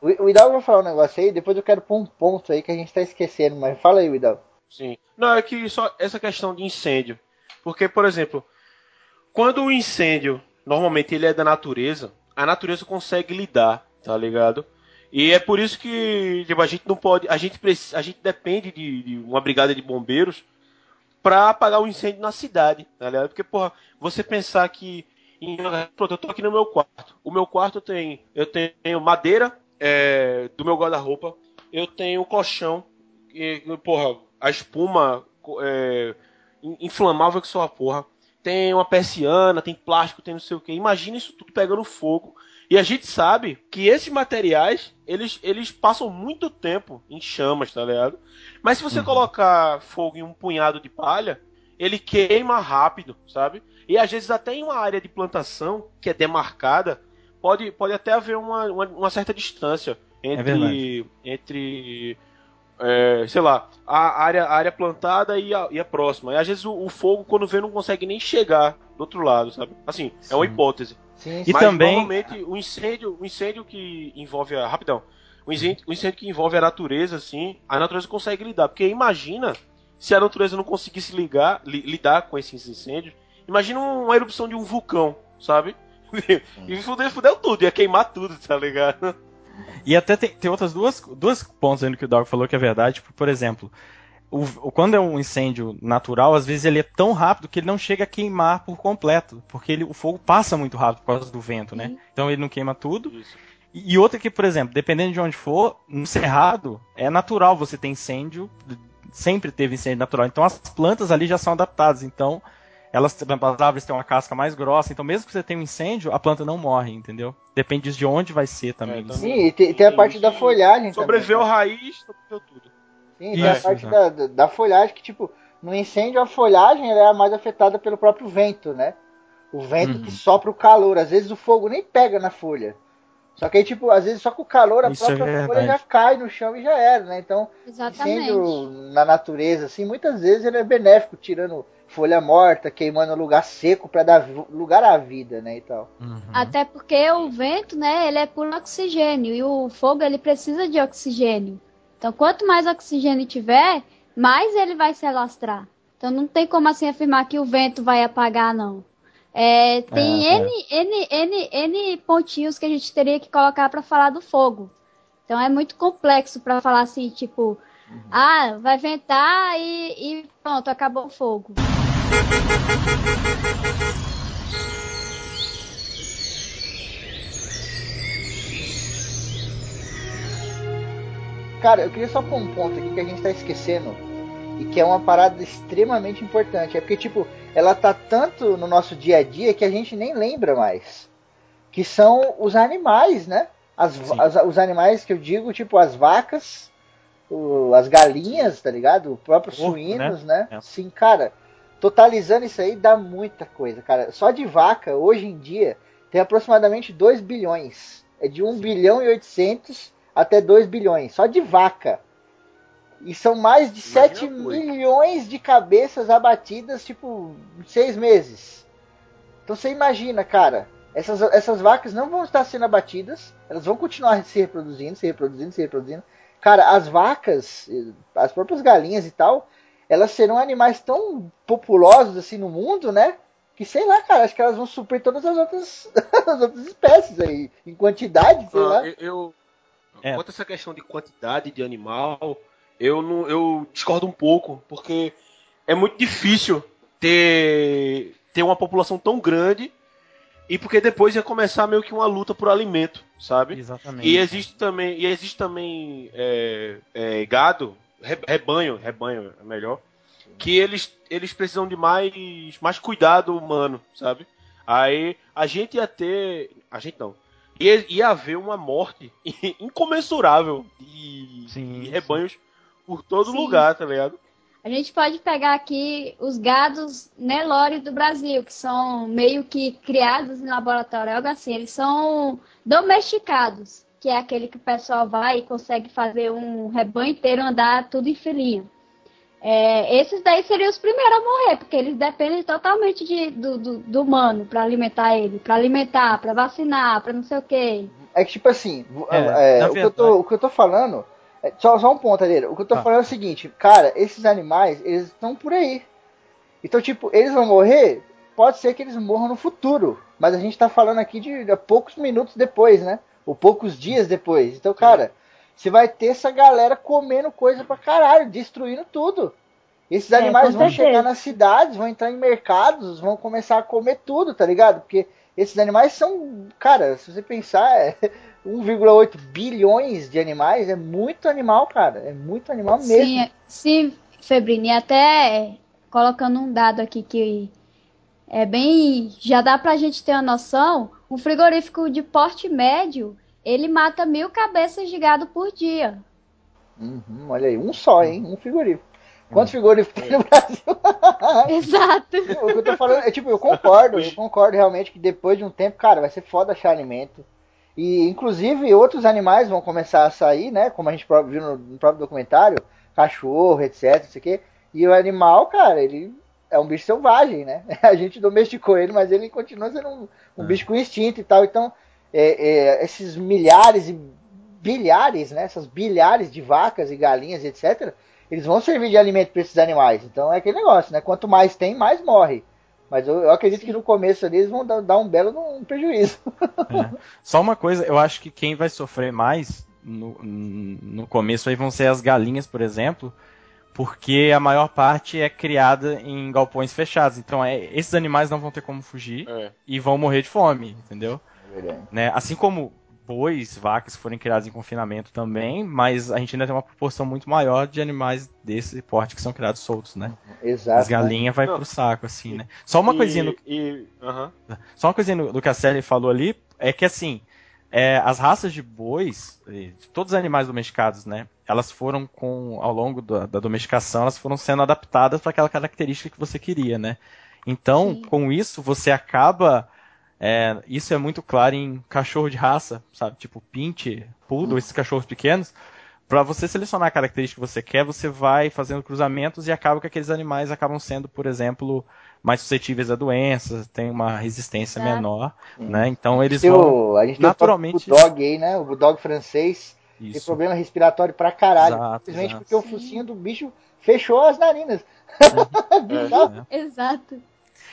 O, o Hidalgo vai falar um negócio aí, depois eu quero pôr um ponto aí que a gente tá esquecendo, mas fala aí, Hidalgo. Sim. Não, é que só essa questão de incêndio. Porque, por exemplo, quando o incêndio, normalmente ele é da natureza, a natureza consegue lidar, tá ligado? E é por isso que tipo, a gente não pode. A gente, a gente depende de, de uma brigada de bombeiros pra apagar o incêndio na cidade, tá ligado? Porque, porra, você pensar que. Em, pronto, eu tô aqui no meu quarto. O meu quarto tem. Eu tenho madeira é, do meu guarda-roupa. Eu tenho colchão. E, porra, a espuma é, in- inflamável que só a porra. Tem uma persiana, tem plástico, tem não sei o que. Imagina isso tudo pegando fogo. E a gente sabe que esses materiais, eles, eles passam muito tempo em chamas, tá ligado? Mas se você Uhum. colocar fogo em um punhado de palha, ele queima rápido, sabe? E às vezes até em uma área de plantação que é demarcada, pode, pode até haver uma, uma, uma certa distância entre, verdade. entre é, sei lá, a área, a área plantada e a, e a próxima. E às vezes o, o fogo, quando vê, não consegue nem chegar do outro lado, sabe? Assim, é uma Sim. hipótese. Sim, E Mas também- normalmente o incêndio, o incêndio que envolve a. Rapidão. O incêndio, o incêndio que envolve a natureza, assim, a natureza consegue lidar. Porque imagina se a natureza não conseguisse ligar, li- lidar com esses incêndios. Imagina uma erupção de um vulcão, sabe? E fudeu, fudeu tudo, ia queimar tudo, tá ligado? E até tem, tem outras duas, duas pontos aí no que o Dog falou que é verdade. Tipo, por exemplo, o, o- quando é um incêndio natural, às vezes ele é tão rápido que ele não chega a queimar por completo. Porque ele, o fogo passa muito rápido por causa do vento, né? Então ele não queima tudo. Isso. E, e outra que, por exemplo, dependendo de onde for, no cerrado, é natural você ter incêndio. Sempre teve incêndio natural. Então as plantas ali já são adaptadas. Então, elas, as árvores têm uma casca mais grossa. Então, mesmo que você tenha um incêndio, a planta não morre, entendeu? Depende de onde vai ser também. É, também. Sim, e tem, tem a parte da folhagem Sobreviveu também. a né? raiz, sobreviveu tudo. Sim, tem a parte da, da, da folhagem que, tipo, no incêndio a folhagem ela é a mais afetada pelo próprio vento, né? O vento Uhum. que sopra o calor. Às vezes o fogo nem pega na folha. Só que aí, tipo, às vezes só com o calor a Isso é própria folha verdade. já cai no chão e já era, né? Então, Exatamente. incêndio na natureza, assim, muitas vezes ele é benéfico, tirando folha morta, queimando lugar seco para dar lugar à vida, né, e tal. Uhum. Até porque o vento, né, ele é por oxigênio e o fogo ele precisa de oxigênio. Então, quanto mais oxigênio tiver, mais ele vai se alastrar. Então, não tem como assim afirmar que o vento vai apagar, não. É, tem É, N, N, N, N pontinhos que a gente teria que colocar para falar do fogo. Então, é muito complexo para falar assim, tipo, ah, vai ventar e, e pronto, acabou o fogo. Cara, eu queria só pôr um ponto aqui que a gente tá esquecendo e que é uma parada extremamente importante. É porque, tipo, ela tá tanto no nosso dia a dia que a gente nem lembra mais. Que são os animais, né? As, Sim. as- os animais que eu digo, tipo, as vacas, o- as galinhas, tá ligado? O próprio Porco, suínos, né? É. Sim, cara. Totalizando isso aí dá muita coisa, cara. Só de vaca, hoje em dia, tem aproximadamente 2 bilhões. É de 1 bilhão e 800 até 2 bilhões. Só de vaca. E são mais de Imagina 7 a coisa. milhões de cabeças abatidas, tipo, em 6 meses. Então você imagina, cara. Essas, essas vacas não vão estar sendo abatidas. Elas vão continuar se reproduzindo, se reproduzindo, se reproduzindo. Cara, as vacas, as próprias galinhas e tal, elas serão animais tão populosos assim no mundo, né? Que sei lá, cara, acho que elas vão suprir todas as outras, as outras espécies aí, em quantidade, sei Ah, lá. eu, eu- É. quanto a essa questão de quantidade de animal, eu não, eu discordo um pouco, porque é muito difícil ter ter uma população tão grande e porque depois ia começar meio que uma luta por alimento, sabe? Exatamente. E existe também, e existe também é, é, gado, re- rebanho, rebanho é melhor, que eles, eles precisam de mais, mais cuidado humano, sabe? Aí a gente ia ter, a gente não, ia, ia haver uma morte incomensurável de, Sim, de sim. Por todo Sim. lugar, tá ligado? A gente pode pegar aqui os gados Nelore do Brasil, que são meio que criados em laboratório, algo assim. Eles são domesticados, que é aquele que o pessoal vai e consegue fazer um rebanho inteiro andar tudo em filinha. É, esses daí seriam os primeiros a morrer, porque eles dependem totalmente de- do, do- do humano para alimentar ele, para alimentar, para vacinar, para não sei o quê. É que tipo assim, É, é, o, que eu tô, o que eu tô falando. É- só, só um ponto, Areira. O que eu tô Tá. falando é o seguinte, cara, esses animais, eles estão por aí. Então, tipo, eles vão morrer, pode ser que eles morram no futuro. Mas a gente tá falando aqui de, de poucos minutos depois, né? Ou poucos dias depois. Então, cara, você vai ter essa galera comendo coisa pra caralho, destruindo tudo. Esses É, animais com vão certeza. chegar nas cidades, vão entrar em mercados, vão começar a comer tudo, tá ligado? Porque esses animais são, cara, se você pensar, é 1,8 bilhões de animais, é muito animal, cara. É muito animal mesmo. Sim, sim, Febrini, até colocando um dado aqui que é bem. Já dá pra gente ter uma noção. Um frigorífico de porte médio, ele mata mil cabeças de gado por dia. Uhum, olha aí, um só, hein? Um frigorífico. Quantos frigoríficos tem no Brasil? Exato. o que eu tô falando é tipo, eu concordo, eu concordo realmente que depois de um tempo, cara, vai ser foda achar alimento. E inclusive outros animais vão começar a sair, né? Como a gente viu no, no próprio documentário, cachorro, etc, não sei o quê. E o animal, cara, ele é um bicho selvagem, né? A gente domesticou ele, mas ele continua sendo um, um É. bicho com instinto e tal. Então, é, é, esses milhares e bilhares, né? Essas bilhares de vacas e galinhas, etc. Eles vão servir de alimento para esses animais. Então é aquele negócio, né? Quanto mais tem, mais morre. Mas eu, eu acredito que no começo ali eles vão dar, dar um belo um prejuízo. É. Só uma coisa, eu acho que quem vai sofrer mais no, no começo aí vão ser as galinhas, por exemplo, porque a maior parte é criada em galpões fechados. Então é, esses animais não vão ter como fugir É. e vão morrer de fome, entendeu? Verdade. Né? Assim como bois, vacas forem criados em confinamento também, mas a gente ainda tem uma proporção muito maior de animais desse porte que são criados soltos, né? Exato. As galinhas vai Não. pro saco, assim, né? Só uma E- coisinha no, E, aham. só uma coisinha do que a Sally falou ali, é que assim, é, as raças de bois, todos os animais domesticados, né? Elas foram com, ao longo da, da domesticação, elas foram sendo adaptadas para aquela característica que você queria, né? Então, Sim. com isso, você acaba. É, isso é muito claro em cachorro de raça, sabe? Tipo Pinte, Poodle, esses cachorros pequenos. Para você selecionar a característica que você quer, você vai fazendo cruzamentos e acaba que aqueles animais acabam sendo, por exemplo, mais suscetíveis a doenças, tem uma resistência Exato. menor, né? Então eles Tem vão o- a gente naturalmente- tem o Bulldog aí, né? O Bulldog francês tem isso. problema respiratório pra caralho. Exato, simplesmente exato. porque o focinho do bicho fechou as narinas. Bizarro. Exato.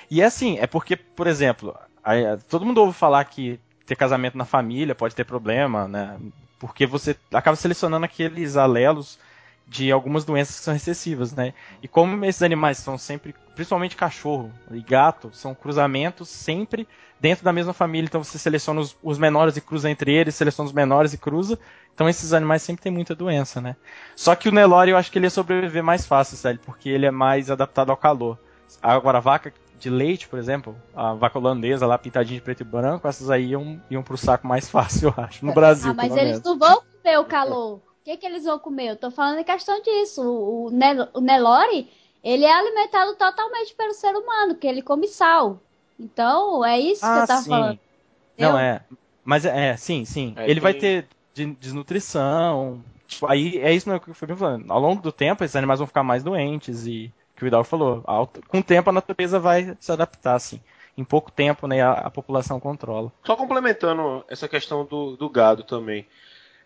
E é assim, é porque, por exemplo, aí, eh, todo mundo ouve falar que ter casamento na família pode ter problema, né? Porque você acaba selecionando aqueles alelos de algumas doenças que são recessivas, né? E como esses animais são sempre, principalmente cachorro e gato, são cruzamentos sempre dentro da mesma família. Então você seleciona os, os menores e cruza entre eles, seleciona os menores e cruza. Então esses animais sempre têm muita doença, né? Só que o Nelore eu acho que ele ia sobreviver mais fácil, porque ele é mais adaptado ao calor. Agora, a vaca de leite, por exemplo, a vaca holandesa lá pintadinha de preto e branco, essas aí iam, iam pro saco mais fácil, eu acho, no Brasil. Ah, mas pelo eles menos. não vão comer o calor. O que, que eles vão comer? Eu tô falando em questão disso. O, o, Nel- o Nelore, ele é alimentado totalmente pelo ser humano, que ele come sal. Então, é isso que Ah, eu tava sim. falando. Não, Eu- é. Mas é, é, sim, sim. É, ele vai tem- ter de- desnutrição. Tipo, aí é isso que eu fui falando. Ao longo do tempo, esses animais vão ficar mais doentes e que o Vidal falou. ao- Com o tempo a natureza vai se adaptar, assim. Em pouco tempo, né, a, a população controla. Só complementando essa questão do, do gado também.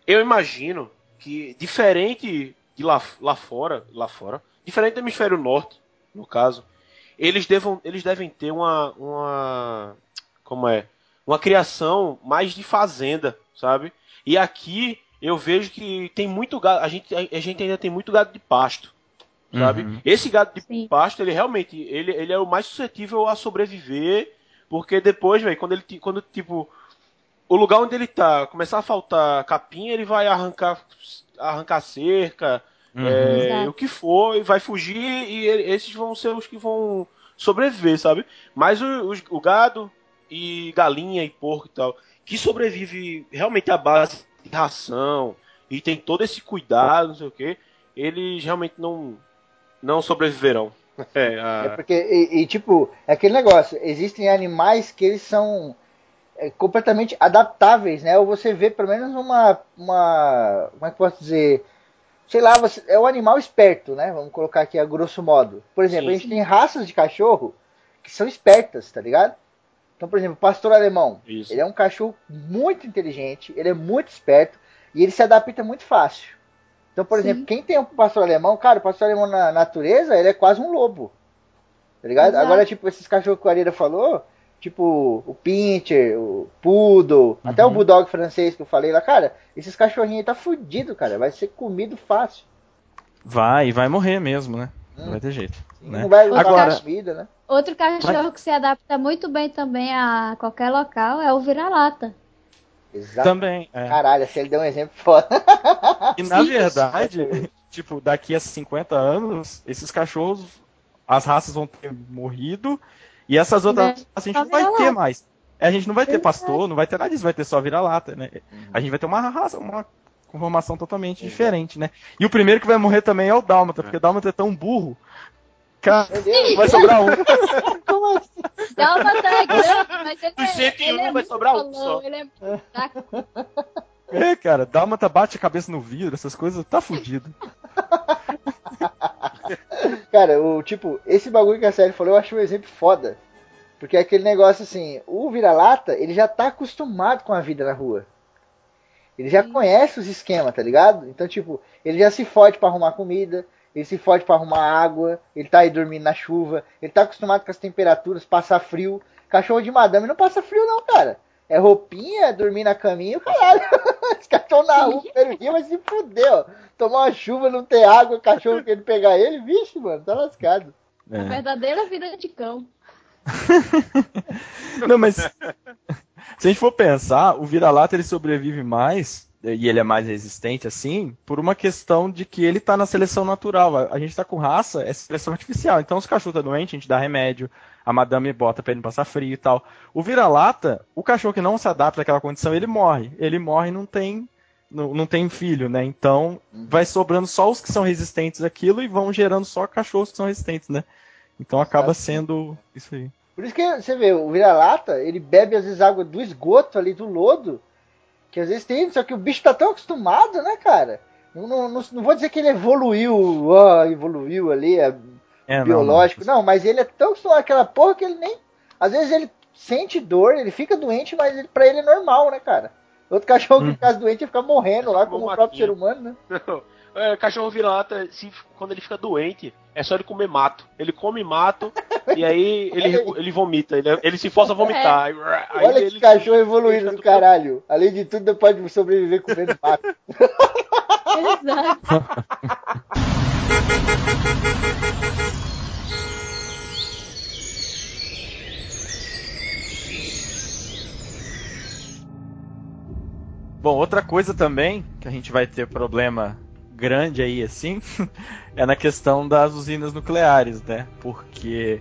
Eu imagino que, diferente de lá, lá fora, lá fora, diferente do hemisfério norte, no caso, eles, devam, eles devem ter uma, uma. Como é? Uma criação mais de fazenda, sabe? E aqui eu vejo que tem muito gado. A gente, a gente ainda tem muito gado de pasto. Sabe? Uhum. Esse gado de Sim. pasto, ele realmente ele, ele é o mais suscetível a sobreviver, porque depois, velho, quando ele quando tipo o lugar onde ele tá começar a faltar capim, ele vai arrancar arrancar cerca, Uhum. é, o que for, e vai fugir e ele- esses vão ser os que vão sobreviver, sabe? Mas o, os- o gado e galinha e porco e tal, que sobrevive realmente à base de ração e tem todo esse cuidado, não sei o que, eles realmente não não sobreviverão. É, a- É porque, e, e, tipo, é aquele negócio, existem animais que eles são é, completamente adaptáveis, né? Ou você vê pelo menos uma, uma. Como é que eu posso dizer? Sei lá, você, é um animal esperto, né? Vamos colocar aqui a grosso modo. Por exemplo, Sim, a gente tem raças de cachorro que são espertas, tá ligado? Então, por exemplo, o pastor alemão. Isso. Ele é um cachorro muito inteligente, ele é muito esperto e ele se adapta muito fácil. Então, por Sim. exemplo, quem tem um pastor alemão, cara, o pastor alemão na natureza, ele é quase um lobo. Tá ligado? Exato. Agora, tipo, esses cachorros que o Areira falou, tipo o Pincher, o Poodle, até o Uhum. Bulldog francês que eu falei lá, cara, esses cachorrinhos aí tá fudido, cara, vai ser comido fácil. Vai, e vai morrer mesmo, né? Hum. Não vai ter jeito. Né? Não vai levar Agora- comida, né? Outro cachorro que se adapta muito bem também a qualquer local é o vira-lata. Exato. Também. é. Caralho, se ele deu um exemplo foda. E na Sim. verdade, tipo, daqui a 50 anos, esses cachorros, as raças vão ter morrido e essas outras Né? raças a gente não vai ter mais. A gente não vai ter pastor, não vai ter nada disso, vai ter só vira-lata, né? A gente vai ter uma raça, uma conformação totalmente diferente, né? E o primeiro que vai morrer também é o Dálmata, porque o Dálmata é tão burro. Cara, vai sobrar um. Como assim? Dá uma é grande, mas ele é, 101 ele é vai sobrar um só. Ele é. É, cara, Dálmata bate a cabeça no vidro, essas coisas, tá fudido. Cara, o tipo, esse bagulho que a série falou, eu acho um exemplo foda. Porque é aquele negócio assim, o vira-lata, ele já tá acostumado com a vida na rua. Ele já conhece os esquemas, tá ligado? Então, tipo, ele já se fode pra arrumar comida, ele se fode para arrumar água, ele tá aí dormindo na chuva, ele tá acostumado com as temperaturas, passar frio. Cachorro de madame não passa frio não, cara. É roupinha, é dormir na caminha, caralho. Esse cachorro na rua primeiro dia, mas se fudeu. Tomar uma chuva, não ter água, cachorro querendo pegar ele, vixe, mano, tá lascado. É. A verdadeira vida de cão. não, mas se a gente for pensar, o vira-lata ele sobrevive mais e ele é mais resistente assim, por uma questão de que ele está na seleção natural. A, gente está com raça, é seleção artificial. Então, os cachorros estão tá doentes, a gente dá remédio, a madame bota para ele passar frio e tal. O vira-lata, o cachorro que não se adapta àquela condição, ele morre. Ele morre e não tem não, não tem filho, né? Então uhum. vai sobrando só os que são resistentes àquilo e vão gerando só cachorros que são resistentes, né? Então acaba sendo isso aí. Por isso que você vê, o vira-lata, ele bebe às vezes água do esgoto ali, do lodo, que às vezes tem, só que o bicho tá tão acostumado, né, cara? Não, não, não, não vou dizer que ele evoluiu, ó, evoluiu ali, é, é biológico, não, não, mas ele é tão acostumado àquela porra que ele nem. Às vezes ele sente dor, ele fica doente, mas ele, pra ele é normal, né, cara? Outro cachorro que hum. ficasse doente ia ficar morrendo lá, como o próprio ser humano, né? É, cachorro vira-lata, quando ele fica doente, é só ele comer mato. Ele come mato e aí ele, ele vomita. Ele, ele se força a vomitar. É. Aí Olha que cachorro evoluído do caralho. Além de tudo, pode sobreviver comendo mato. Exato. Bom, outra coisa também que a gente vai ter problema grande aí assim é na questão das usinas nucleares, né? Porque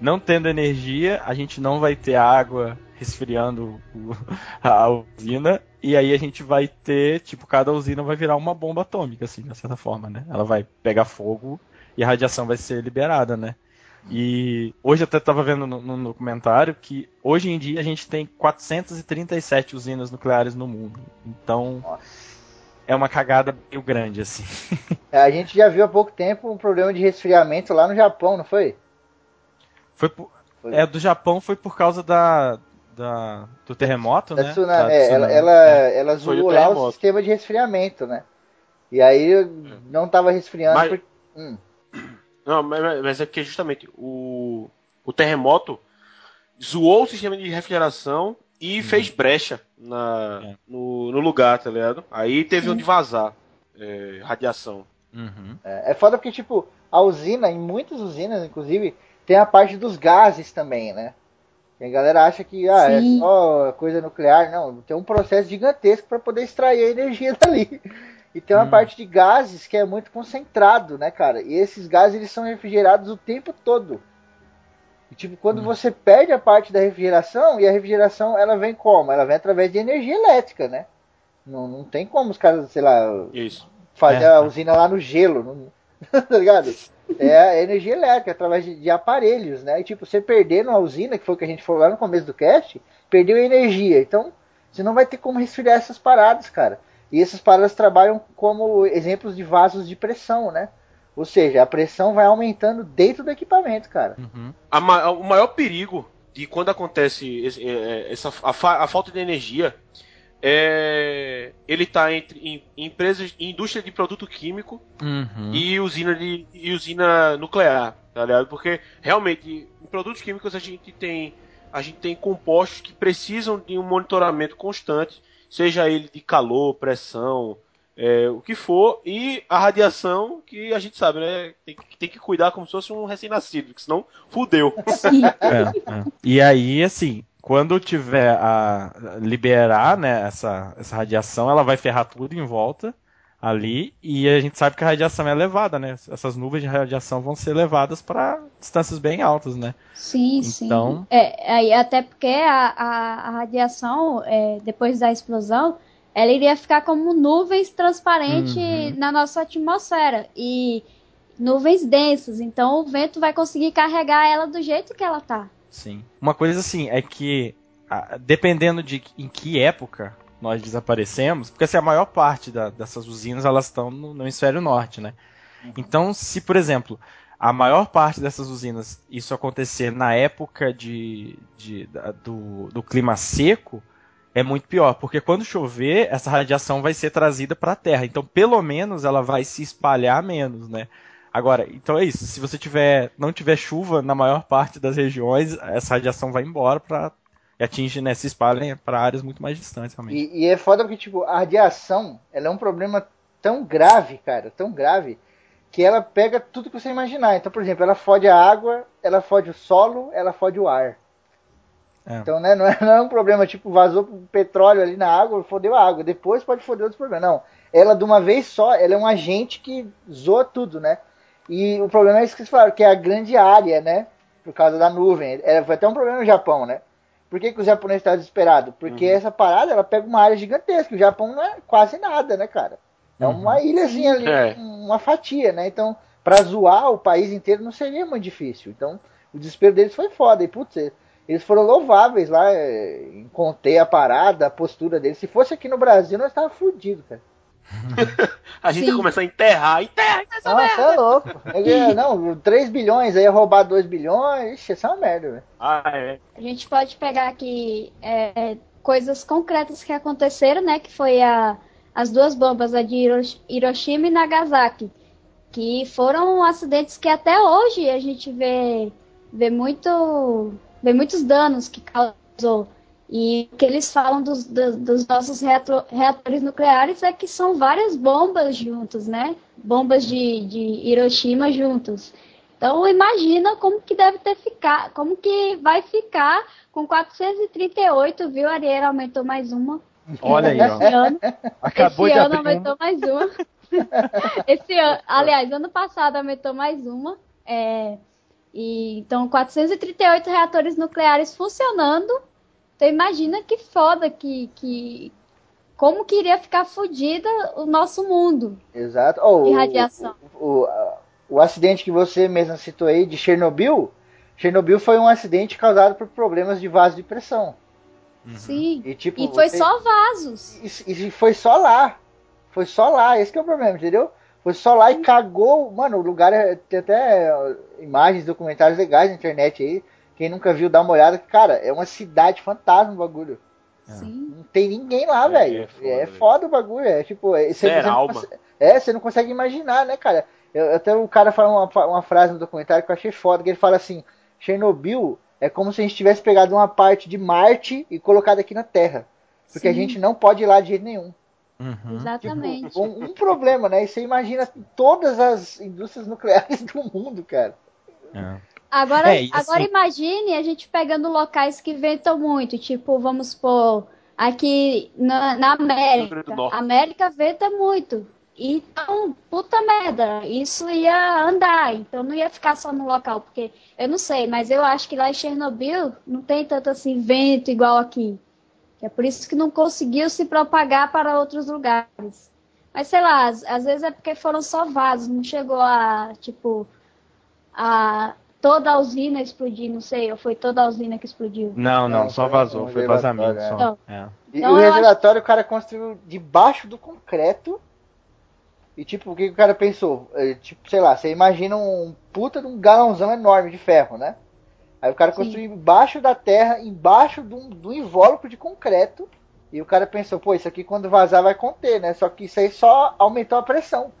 não tendo energia, a gente não vai ter água resfriando a usina e aí a gente vai ter, tipo, cada usina vai virar uma bomba atômica assim, de certa forma, né? Ela vai pegar fogo e a radiação vai ser liberada, né? E hoje até estava vendo no, no, documentário que hoje em dia a gente tem 437 usinas nucleares no mundo. Então Nossa. É uma cagada meio grande assim. É, a gente já viu há pouco tempo um problema de resfriamento lá no Japão, não foi? Foi, por, foi. é do Japão foi por causa da, da do terremoto, da né? Tsunami, da é, tsunami, ela, ela, é. ela zoou lá o sistema de resfriamento, né? E aí não estava resfriando. Mas... Por... Hum. Não, mas, mas é porque justamente o, o terremoto zoou o sistema de refrigeração e uhum. fez brecha na, é. no, no, lugar, tá ligado? Aí teve Sim. onde vazar é, radiação. Uhum. É, é foda porque, tipo, a usina, em muitas usinas, inclusive, tem a parte dos gases também, né? E a galera acha que ah, é só coisa nuclear. Não, tem um processo gigantesco para poder extrair a energia dali. E tem uma hum. parte de gases que é muito concentrado, né, cara? E esses gases eles são refrigerados o tempo todo. E, tipo, quando hum. você perde a parte da refrigeração, e a refrigeração ela vem como? Ela vem através de energia elétrica, né? Não, não tem como os caras, sei lá, Isso. fazer é. a usina lá no gelo, não, tá ligado? É a energia elétrica, através de, de, aparelhos, né? E tipo, você perder numa usina, que foi o que a gente falou lá no começo do cast, perdeu energia. Então, você não vai ter como resfriar essas paradas, cara. E essas paradas trabalham como exemplos de vasos de pressão, né? Ou seja, a pressão vai aumentando dentro do equipamento, cara. Uhum. A, o maior perigo de quando acontece é, é, essa, a, a falta de energia é, ele está entre em, empresas, indústria de produto químico uhum. e usina de e usina nuclear, tá ligado? Porque realmente em produtos químicos a gente tem a gente tem compostos que precisam de um monitoramento constante seja ele de calor, pressão, é, o que for, e a radiação, que a gente sabe, né? Tem, tem que cuidar como se fosse um recém-nascido, porque senão fudeu. Sim. É, é. E aí, assim, quando tiver a liberar né, essa, essa radiação, ela vai ferrar tudo em volta ali e a gente sabe que a radiação é elevada, né? Essas nuvens de radiação vão ser levadas para distâncias bem altas, né? Sim, então... sim. É, até porque a, a, a radiação, é, depois da explosão, ela iria ficar como nuvens transparentes uhum. na nossa atmosfera e nuvens densas. Então o vento vai conseguir carregar ela do jeito que ela tá. Sim. Uma coisa assim é que dependendo de em que época nós desaparecemos, porque assim, a maior parte da, dessas usinas elas estão no, no hemisfério norte, né? Uhum. Então, se, por exemplo, a maior parte dessas usinas isso acontecer na época de, de da, do, do clima seco, é muito pior, porque quando chover, essa radiação vai ser trazida para a Terra. Então, pelo menos, ela vai se espalhar menos, né? Agora, então é isso. Se você tiver, não tiver chuva na maior parte das regiões, essa radiação vai embora para e atinge, né, se espalha para áreas muito mais distantes, realmente. E, e, é foda porque, tipo, a radiação, ela é um problema tão grave, cara, tão grave, que ela pega tudo que você imaginar. Então, por exemplo, ela fode a água, ela fode o solo, ela fode o ar. É. Então, né, não é, não é, um problema tipo vazou petróleo ali na água, fodeu a água. Depois pode foder outros problemas. Não. Ela, de uma vez só, ela é um agente que zoa tudo, né? E o problema é isso que vocês falaram, que é a grande área, né? Por causa da nuvem. É, foi até um problema no Japão, né? Por que, que o japonês está desesperado? Porque uhum. essa parada ela pega uma área gigantesca. O Japão não é quase nada, né, cara? É uhum. uma ilhazinha ali, é. uma fatia, né? Então, para zoar o país inteiro não seria muito difícil. Então, o desespero deles foi foda. E, putz, eles foram louváveis lá é, em conter a parada, a postura deles. Se fosse aqui no Brasil, nós estávamos fodidos, cara. a gente Sim. ia começar a enterrar, enterra essa Nossa, merda. é louco. não, 3 bilhões, aí ia roubar 2 bilhões, ixi, isso é uma merda, velho. Ah, é. A gente pode pegar aqui é, coisas concretas que aconteceram, né, que foi a, as duas bombas, a de Hiroshima e Nagasaki, que foram acidentes que até hoje a gente vê, vê, muito, vê muitos danos que causou. E o que eles falam dos, dos, dos nossos reator, reatores nucleares é que são várias bombas juntas, né? Bombas de, de Hiroshima juntas. Então imagina como que deve ter ficar, como que vai ficar com 438, viu? A Ariel aumentou mais uma. Olha aí. Ano, Acabou esse de ano aumentou mais uma. esse ano, aliás, ano passado aumentou mais uma. É, e, então, 438 reatores nucleares funcionando então imagina que foda que, que como que iria ficar fodida o nosso mundo. Exato. Oh, de radiação. O, o, o, acidente que você mesmo citou aí de Chernobyl, Chernobyl foi um acidente causado por problemas de vaso de pressão. Uhum. Sim. E, tipo, e foi você... só vasos. E, e, foi só lá. Foi só lá. Esse é o problema, entendeu? Foi só lá e cagou. Mano, o lugar é, tem até imagens, documentários legais na internet aí quem nunca viu, dá uma olhada. Cara, é uma cidade fantasma o bagulho. É. Sim. Não tem ninguém lá, é, velho. É, foda, é foda o bagulho. É tipo, é, você, é, você não consegue, é, você não consegue imaginar, né, cara? Eu, até o cara fala uma, uma frase no documentário que eu achei foda, que ele fala assim, Chernobyl é como se a gente tivesse pegado uma parte de Marte e colocado aqui na Terra. Porque Sim. a gente não pode ir lá de jeito nenhum. Uhum. Exatamente. Tipo, um, um, problema, né? E você imagina todas as indústrias nucleares do mundo, cara. É. Agora, é, agora imagine a gente pegando locais que ventam muito, tipo, vamos supor, aqui na, na América. A América venta muito. Então, puta merda, isso ia andar, então não ia ficar só no local, porque eu não sei, mas eu acho que lá em Chernobyl não tem tanto assim vento igual aqui. É por isso que não conseguiu se propagar para outros lugares. Mas sei lá, às, às vezes é porque foram só vasos, não chegou a, tipo, a toda a usina explodir, não sei, ou foi toda a usina que explodiu? Não, não, não só vazou, foi vazamento é. só. É. E então, o reservatório acho... o cara construiu debaixo do concreto. E tipo, o que o cara pensou? É, tipo, sei lá, você imagina um puta de um galãozão enorme de ferro, né? Aí o cara construiu Sim. embaixo da terra, embaixo do, do invólucro de concreto. E o cara pensou, pô, isso aqui quando vazar vai conter, né? Só que isso aí só aumentou a pressão.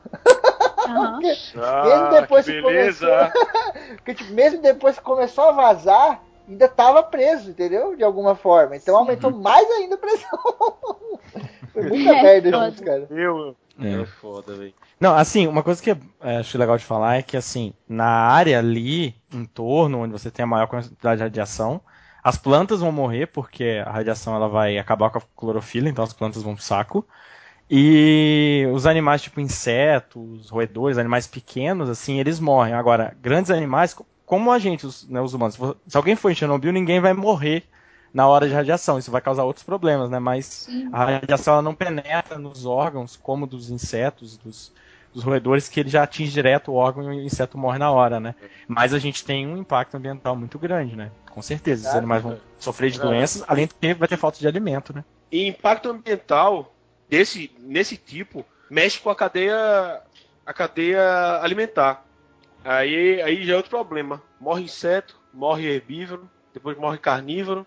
Uhum. Porque, ah, mesmo depois que, que começou. porque, tipo, mesmo depois que começou a vazar, ainda tava preso, entendeu? De alguma forma. Então aumentou mais ainda a pressão. Foi muita é, merda isso, cara. Eu, é. é foda, velho. Não, assim, uma coisa que é, acho legal de falar é que, assim, na área ali, em torno, onde você tem a maior quantidade de radiação, as plantas vão morrer porque a radiação ela vai acabar com a clorofila, então as plantas vão pro saco. E os animais, tipo insetos, roedores, animais pequenos, assim, eles morrem. Agora, grandes animais, como a gente, os, né, os humanos, se alguém for em Chernobyl, ninguém vai morrer na hora de radiação. Isso vai causar outros problemas, né? Mas Sim. a radiação ela não penetra nos órgãos, como dos insetos, dos, dos roedores, que ele já atinge direto o órgão e o inseto morre na hora, né? Mas a gente tem um impacto ambiental muito grande, né? Com certeza, os animais vão sofrer de doenças, além de que vai ter falta de alimento, né? E impacto ambiental desse nesse tipo mexe com a cadeia a cadeia alimentar. Aí aí já é outro problema. Morre inseto, morre herbívoro, depois morre carnívoro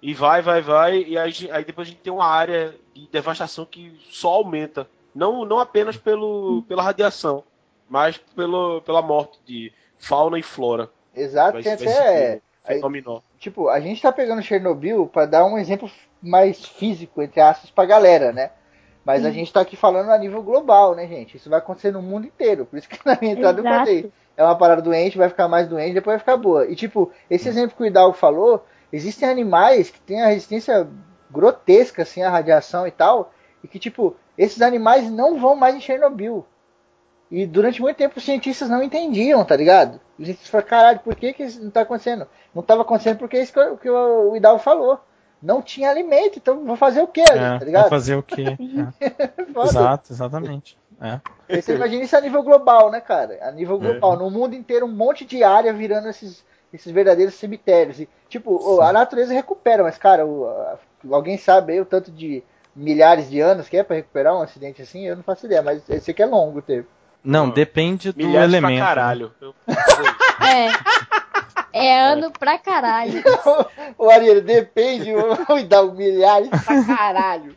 e vai, vai, vai e aí, aí depois a gente tem uma área de devastação que só aumenta, não não apenas pelo pela radiação, mas pelo, pela morte de fauna e flora. Exato, Vai- tem até. aí- Fenomenal. Tipo, a gente tá pegando Chernobyl pra dar um exemplo mais físico, entre aspas, pra galera, né? Mas a gente tá aqui falando a nível global, né, gente? Isso vai acontecer no mundo inteiro. Por isso que na minha entrada eu Exato. falei. É uma parada doente, vai ficar mais doente, depois vai ficar boa. E tipo, esse exemplo que o Hidalgo falou, existem animais que têm a resistência grotesca, assim, à radiação e tal, e que, tipo, esses animais não vão mais em Chernobyl. E durante muito tempo os cientistas não entendiam, tá ligado? Os cientistas falaram, caralho, por que, que isso não tá acontecendo? Não tava acontecendo porque é isso que, o- que o, Hidalgo falou. Não tinha alimento, então vou fazer o quê É, tá ligado? fazer o quê? É. Exato, exatamente. É. Aí Você imagina isso a nível global, né, cara? A nível global. No mundo inteiro, um monte de área virando esses, esses verdadeiros cemitérios. E, tipo, o- a natureza recupera, mas, cara, o- a- alguém sabe aí o tanto de milhares de anos que é pra recuperar um acidente assim? Eu não faço ideia, mas eu sei que é longo o tempo. Não, depende do Milhares elemento. pra né? caralho. Eu- É. É ano pra caralho. o Ariel, depende, vai dar milhares pra caralho.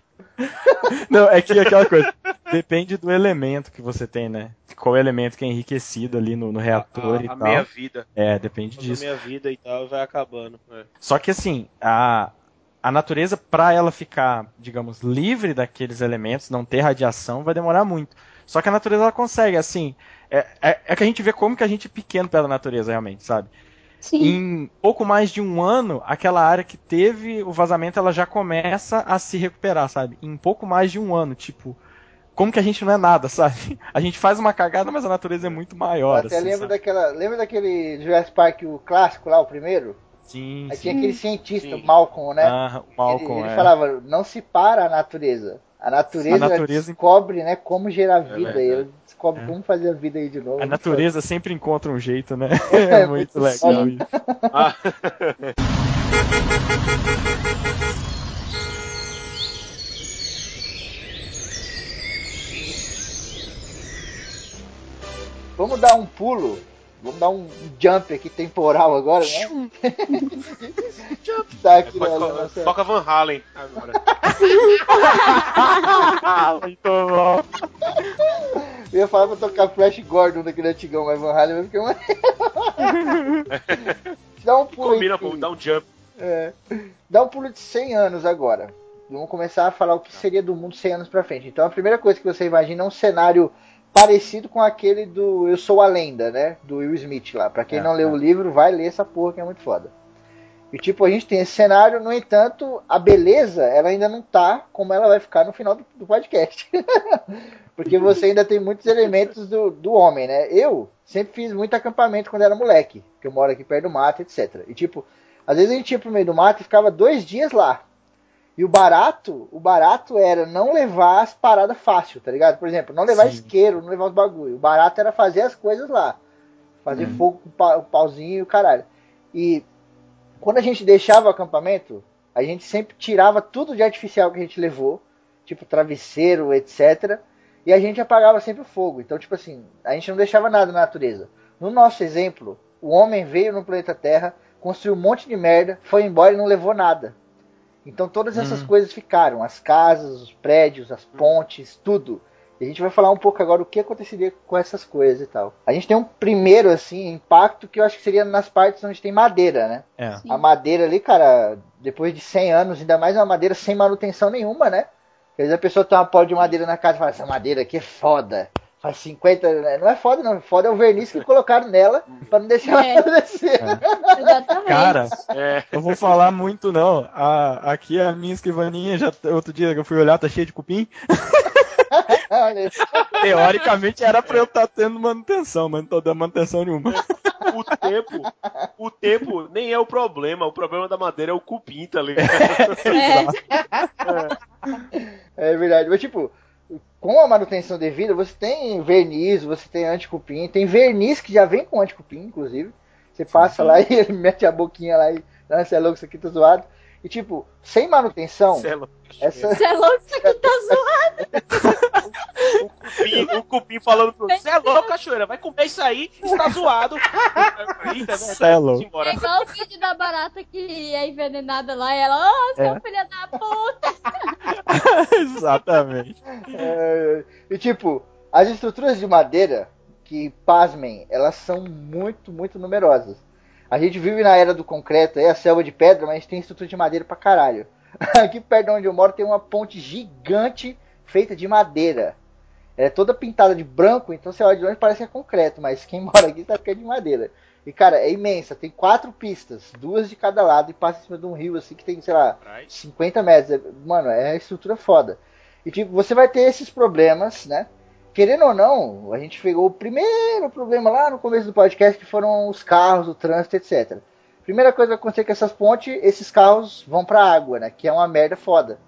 Não, é que aquela coisa. Depende do elemento que você tem, né? Qual elemento que é enriquecido ali no, no reator a, e a tal. meia vida. É, depende A disso. meia vida e tal vai acabando. é. Só que assim, a, a natureza, pra ela ficar, digamos, livre daqueles elementos, não ter radiação, vai demorar muito. Só que a natureza ela consegue, assim. É, é, é que a gente vê como que a gente é pequeno pela natureza, realmente, sabe? Sim. Em pouco mais de um ano, aquela área que teve o vazamento, ela já começa a se recuperar, sabe? Em pouco mais de um ano, tipo. Como que a gente não é nada, sabe? A gente faz uma cagada, mas a natureza é muito Eu maior. até assim, lembro sabe? daquela. Lembra daquele Jurassic Park, o clássico lá, o primeiro? Sim, Aí sim. tinha aquele cientista, Sim. o Malcolm, né? Ah, Malcolm, ele, ele é. falava, não se para a natureza. A natureza, A natureza- descobre, né, como gerar vida. verdade. e ele descobre É. como fazer a vida aí de novo. A natureza sempre encontra um jeito, né? É É muito muito legal isso. Ah, Vamos dar um pulo. Vamos dar um jump aqui temporal agora, né? tá aqui pode na, na co- nossa... toca Van Halen agora. muito bom. Eu ia falar pra tocar Flash Gordon daquele antigão, mas Van Halen vai ficar uma... Dá um pulo Combina, aqui. pô, dá um jump. É. Dá um pulo de 100 anos agora. Vamos começar a falar o que seria do mundo 100 anos pra frente. Então a primeira coisa que você imagina é um cenário parecido com aquele do Eu Sou a Lenda, né? Do Will Smith lá. Pra quem É, não leu é. o livro, vai ler essa porra que é muito foda. E tipo, a gente tem esse cenário, no entanto, a beleza, ela ainda não tá como ela vai ficar no final do, do podcast. Porque você ainda tem muitos elementos do, do homem, né? Eu sempre fiz muito acampamento quando era moleque, que eu moro aqui perto do mato, etc. E tipo, às vezes a gente ia pro meio do mato e ficava dois dias lá. E o barato, o barato era não levar as paradas fácil, tá ligado? Por exemplo, não levar Sim. isqueiro, não levar os bagulho. O barato era fazer as coisas lá. Fazer Uhum. fogo com o o pauzinho e o caralho. E quando a gente deixava o acampamento, a gente sempre tirava tudo de artificial que a gente levou, tipo travesseiro, etc. E a gente apagava sempre o fogo. Então, tipo assim, a gente não deixava nada na natureza. No nosso exemplo, o homem veio no planeta Terra, construiu um monte de merda, foi embora e não levou nada. Então todas essas Hum. coisas ficaram, as casas, os prédios, as pontes, tudo. E a gente vai falar um pouco agora o que aconteceria com essas coisas e tal. A gente tem um primeiro assim impacto que eu acho que seria nas partes onde tem madeira, né? É. A madeira ali, cara, depois de 100 anos, ainda mais uma madeira sem manutenção nenhuma, né? Às vezes a pessoa tem uma pó de madeira na casa e fala, essa madeira aqui é foda. Faz 50. né? Não é foda, não. Foda é o verniz que colocaram nela pra não deixar ela É. apodrecer. Exatamente. Cara, É. eu vou falar muito não. A, aqui a minha escrivaninha, já, outro dia que eu fui olhar, tá cheia de cupim. Teoricamente era pra eu estar tendo manutenção, mas não tô dando manutenção nenhuma. O tempo, o tempo nem é o problema. O problema da madeira é o cupim, tá ligado? É verdade. Mas, tipo, com a manutenção devida, você tem verniz, você tem anticupim, tem verniz que já vem com anticupim, inclusive. Você passa lá e ele mete a boquinha lá e. Não, você é louco, isso aqui tá zoado. E, tipo, sem manutenção, Cê é louco. essa. Você é louco, isso aqui tá zoado. O cupim, o cupim falando pro você é louco, cachoeira, vai comer isso aí, está zoado. Cê é louco. É igual o vídeo da barata que é envenenada lá e ela, ô, seu É. filho da puta. Exatamente. É, e tipo, as estruturas de madeira que, pasmem, elas são muito, muito numerosas. A gente vive na era do concreto, é a selva de pedra, mas a gente tem estrutura de madeira pra caralho. Aqui perto de onde eu moro tem uma ponte gigante feita de madeira. É toda pintada de branco, então você olha de longe parece que é concreto, mas quem mora aqui sabe que é de madeira. E cara, é imensa, tem quatro pistas, duas de cada lado, e passa em cima de um rio assim que tem, sei lá, 50 metros. É, mano, é estrutura foda. E tipo, você vai ter esses problemas, né? Querendo ou não, a gente pegou o primeiro problema lá no começo do podcast, que foram os carros, o trânsito, etc. Primeira coisa que acontecer com essas pontes, esses carros vão pra água, né? Que é uma merda foda.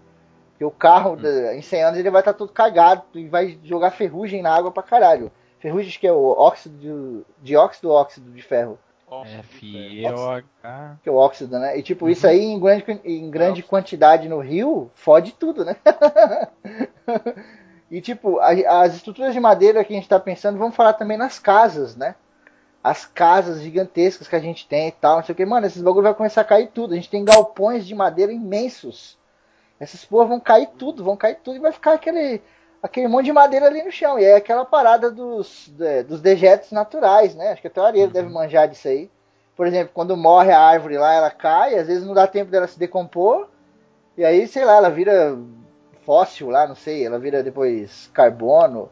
Porque o carro, hum. em 100 anos, ele vai estar tá todo cagado e vai jogar ferrugem na água pra caralho. Ferrugem que é o óxido de, dióxido ou óxido de ferro? F-O-H. Que é o óxido, né? E tipo, uhum. isso aí em grande, em grande quantidade no rio, fode tudo, né? e tipo, a, as estruturas de madeira que a gente tá pensando, vamos falar também nas casas, né? As casas gigantescas que a gente tem e tal, não sei o que. Mano, esses bagulho vai começar a cair tudo. A gente tem galpões de madeira imensos. Essas porra vão cair tudo, vão cair tudo e vai ficar aquele aquele monte de madeira ali no chão. E é aquela parada dos, de, dos dejetos naturais, né? Acho que até o areiro uhum. deve manjar disso aí. Por exemplo, quando morre a árvore lá, ela cai, às vezes não dá tempo dela se decompor. E aí, sei lá, ela vira fóssil lá, não sei, ela vira depois carbono.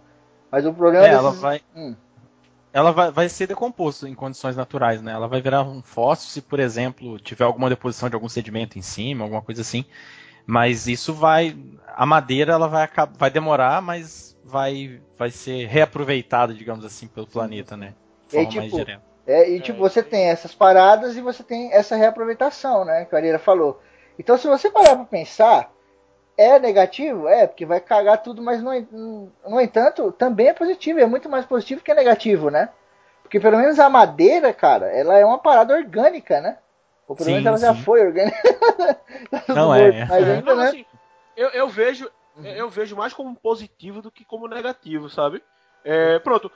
Mas o problema é, desses... ela vai. Hum. Ela vai, vai ser decomposto em condições naturais, né? Ela vai virar um fóssil se, por exemplo, tiver alguma deposição de algum sedimento em cima, alguma coisa assim. Mas isso vai. A madeira ela vai, vai demorar, mas vai, vai ser reaproveitada, digamos assim, pelo planeta, né? De forma e, tipo, mais direta. É, e tipo, você tem essas paradas e você tem essa reaproveitação, né? Que a Arira falou. Então, se você parar pra pensar, é negativo? É, porque vai cagar tudo, mas no, no entanto, também é positivo. É muito mais positivo que negativo, né? Porque pelo menos a madeira, cara, ela é uma parada orgânica, né? Ou pelo menos ela sim. já foi orgânica. Tá não é. Mas ainda, não, né? Assim, eu, eu vejo uhum. eu vejo mais como positivo do que como negativo, sabe? É, pronto,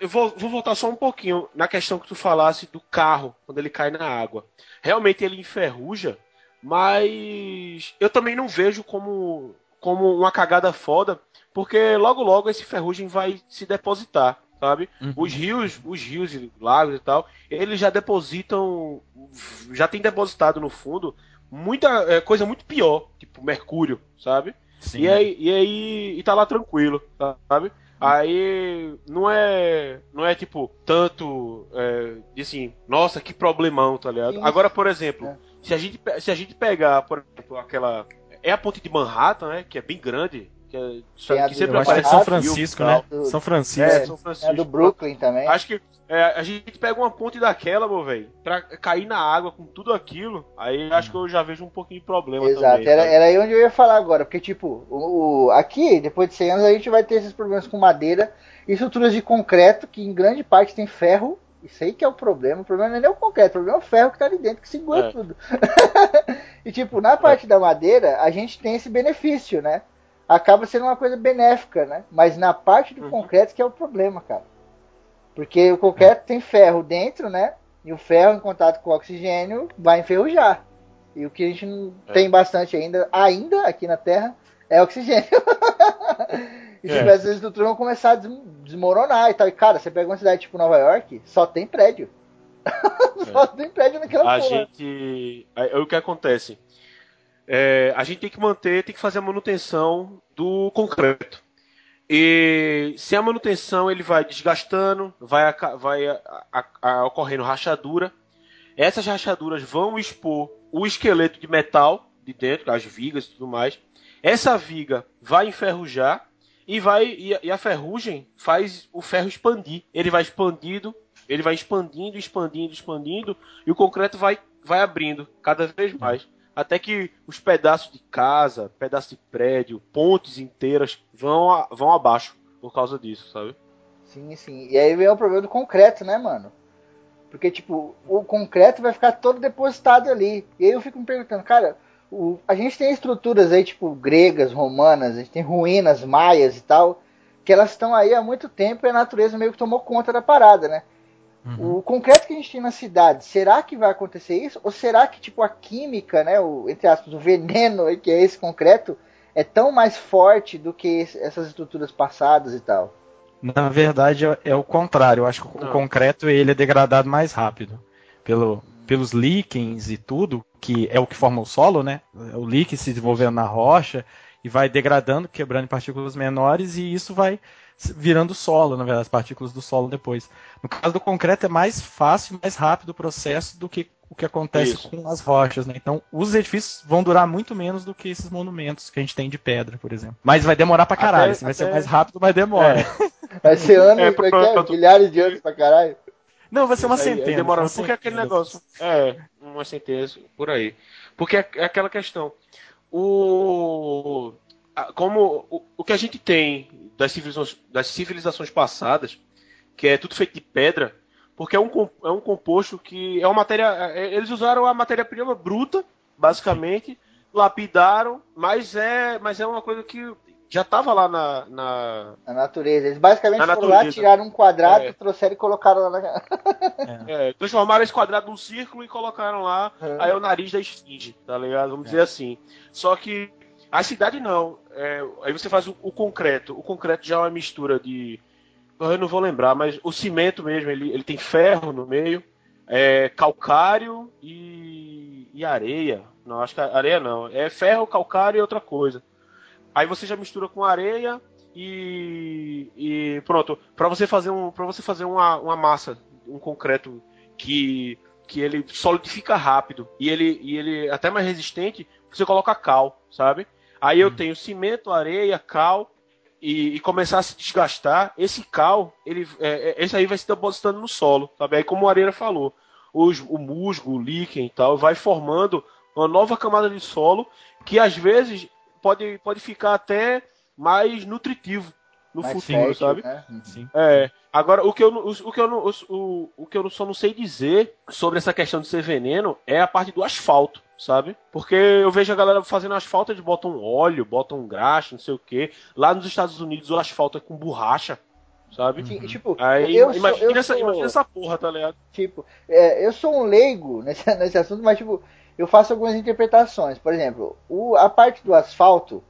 eu vou, vou, voltar só um pouquinho na questão que tu falasse do carro quando ele cai na água. Realmente ele enferruja, mas eu também não vejo como, como uma cagada foda, porque logo logo esse ferrugem vai se depositar sabe? Uhum. Os rios, os rios e lagos e tal, eles já depositam, já tem depositado no fundo muita é, coisa muito pior, tipo mercúrio, sabe? Sim. E aí, e aí e tá lá tranquilo, sabe? Aí não é não é tipo tanto é, assim, nossa, que problemão, tá ligado? Sim. Agora, por exemplo, é. Se a gente se a gente pegar, por exemplo, aquela é a ponte de Manhattan, né, que é bem grande, que, é, que sempre aparece São Francisco, né? Do, São Francisco. É, São Francisco. É do Brooklyn também. Acho que é, a gente pega uma ponte daquela, meu velho, pra cair na água com tudo aquilo, aí acho que eu já vejo um pouquinho de problema Exato, também. Era, era aí onde eu ia falar agora, porque tipo, o, o, aqui, depois de 100 anos, a gente vai ter esses problemas com madeira e estruturas de concreto, que em grande parte tem ferro, isso aí que é o problema. O problema não é nem o concreto, o problema é o ferro que tá ali dentro, que segura é. tudo. e tipo, na parte é. da madeira, a gente tem esse benefício, né? acaba sendo uma coisa benéfica, né? Mas na parte do uhum. concreto que é o problema, cara. Porque o concreto tem ferro dentro, né? E o ferro em contato com o oxigênio vai enferrujar. E o que a gente não é. tem bastante ainda, ainda aqui na Terra, é oxigênio. e se é. essas estruturas vão começar a desmoronar e tal. E cara, você pega uma cidade tipo Nova York, só tem prédio. só é. tem prédio naquela A porra. gente. É o que acontece é, a gente tem que manter, tem que fazer a manutenção do concreto. E se a manutenção ele vai desgastando, vai, vai a, a, a, ocorrendo rachadura. Essas rachaduras vão expor o esqueleto de metal de dentro, as vigas e tudo mais. Essa viga vai enferrujar e vai e, e a ferrugem faz o ferro expandir. Ele vai expandindo, ele vai expandindo, expandindo, expandindo e o concreto vai vai abrindo cada vez mais até que os pedaços de casa, pedaços de prédio, pontes inteiras vão, a, vão abaixo por causa disso, sabe? Sim, sim. E aí vem o problema do concreto, né, mano? Porque, tipo, o concreto vai ficar todo depositado ali. E aí eu fico me perguntando, cara, o, a gente tem estruturas aí, tipo, gregas, romanas, a gente tem ruínas maias e tal, que elas estão aí há muito tempo e a natureza meio que tomou conta da parada, né? Uhum. O concreto que a gente tem na cidade, será que vai acontecer isso? Ou será que tipo a química, né, o, entre aspas, o veneno que é esse concreto, é tão mais forte do que esse, essas estruturas passadas e tal? Na verdade, é, é o contrário. Eu acho que o Não. concreto ele é degradado mais rápido. Pelo, pelos líquens e tudo, que é o que forma o solo, né? O líquen se desenvolvendo na rocha e vai degradando, quebrando em partículas menores, e isso vai virando solo, na verdade, as partículas do solo depois. No caso do concreto é mais fácil, mais rápido o processo do que o que acontece Isso. com as rochas, né? Então, os edifícios vão durar muito menos do que esses monumentos que a gente tem de pedra, por exemplo. Mas vai demorar pra caralho. Até- assim, vai ser até- mais rápido, mas demora. Vai ser anos, É, é é? milhares de anos pra caralho. Não, vai ser uma Aí- aí centena. demora, uma porque é aquele centena. negócio. É, uma centena por aí. Porque é, é aquela questão. O. a- Como o, o que a gente tem das civilizações, das civilizações passadas, que é tudo feito de pedra, porque é um, é um composto que é uma matéria. é- Eles usaram a matéria-prima bruta, basicamente, lapidaram, mas é, mas é uma coisa que já estava lá na, na, Na natureza. Eles basicamente Na foram lá, natureza. tiraram um quadrado, É. trouxeram e colocaram lá na. É, transformaram esse quadrado num círculo e colocaram lá. É. Aí é o nariz da esfinge, tá ligado? Vamos dizer assim. Só que a cidade não. É, aí você faz o, o concreto. O concreto já é uma mistura de. Eu não vou lembrar, mas o cimento mesmo, ele, ele tem ferro no meio, é, calcário e, e areia. Não, acho que areia não. É ferro, calcário e outra coisa. Aí você já mistura com areia e, e pronto. Para você fazer um, para você fazer uma, uma massa, um concreto que que ele solidifica rápido e ele e ele é até mais resistente, você coloca cal, sabe? Aí eu tenho cimento, areia, cal e, e começar a se desgastar. Esse cal, ele, é, é- esse aí vai se depositando no solo, sabe? Aí como o Areira falou, os, o musgo, o líquen e tal, vai formando uma nova camada de solo que às vezes pode, pode ficar até mais nutritivo no mais futuro, fértil, sabe? né? Sim. É. Agora, o que eu, o, o que eu, o, o, o que eu não- só não sei dizer sobre essa questão de ser veneno é a parte do asfalto, sabe? Porque eu vejo a galera fazendo asfalto, eles botam óleo, botam graxa, não sei o quê. Lá nos Estados Unidos o asfalto é com borracha, sabe? Ti- Tipo, Aí eu sou- imagina, eu essa, sou- imagina essa porra, tá ligado? Tipo, é, eu sou um leigo nesse, nesse assunto, mas tipo, eu faço algumas interpretações. Por exemplo, o- a parte do asfalto,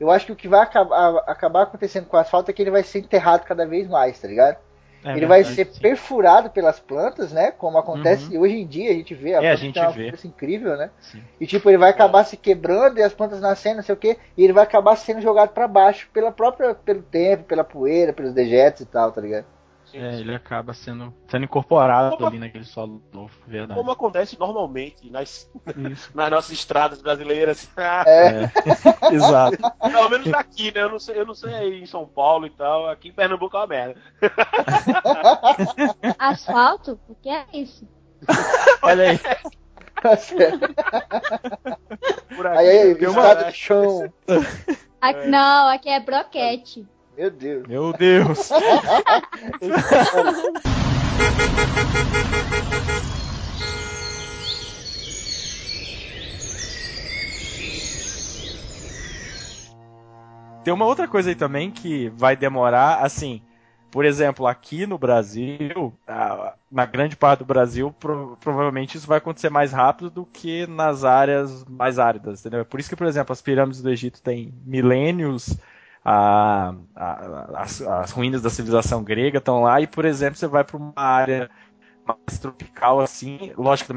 eu acho que o que vai acabar, acabar acontecendo com o asfalto é que ele vai ser enterrado cada vez mais, tá ligado? É ele vai verdade, ser sim. perfurado pelas plantas, né? Como acontece hoje em dia, a gente vê. É, a gente tem uma vê. força incrível, né? Sim. E tipo, ele vai acabar se quebrando e as plantas nascendo, não sei o quê, e ele vai acabar sendo jogado pra baixo pela própria, pelo tempo, pela poeira, pelos dejetos e tal, tá ligado? É, ele acaba sendo, sendo incorporado Como- ali naquele solo novo, verdade. Como acontece normalmente nas, nas nossas estradas brasileiras. É, Exato. Pelo menos aqui, né? Eu não, sei, eu não sei aí em São Paulo e tal. Aqui em Pernambuco é uma merda. Asfalto? O que é isso? Olha aí. tá. Por aqui, Aí, aí, estado de chão. Aqui- Não, aqui é broquete. Meu Deus. Meu Deus. Tem uma outra coisa aí também que vai demorar, assim, por exemplo, aqui no Brasil, na grande parte do Brasil, pro- provavelmente isso vai acontecer mais rápido do que nas áreas mais áridas, entendeu? Por isso que, por exemplo, as pirâmides do Egito têm milênios, a- a- as, as ruínas da civilização grega estão lá, e, por exemplo, você vai para uma área mais tropical, assim,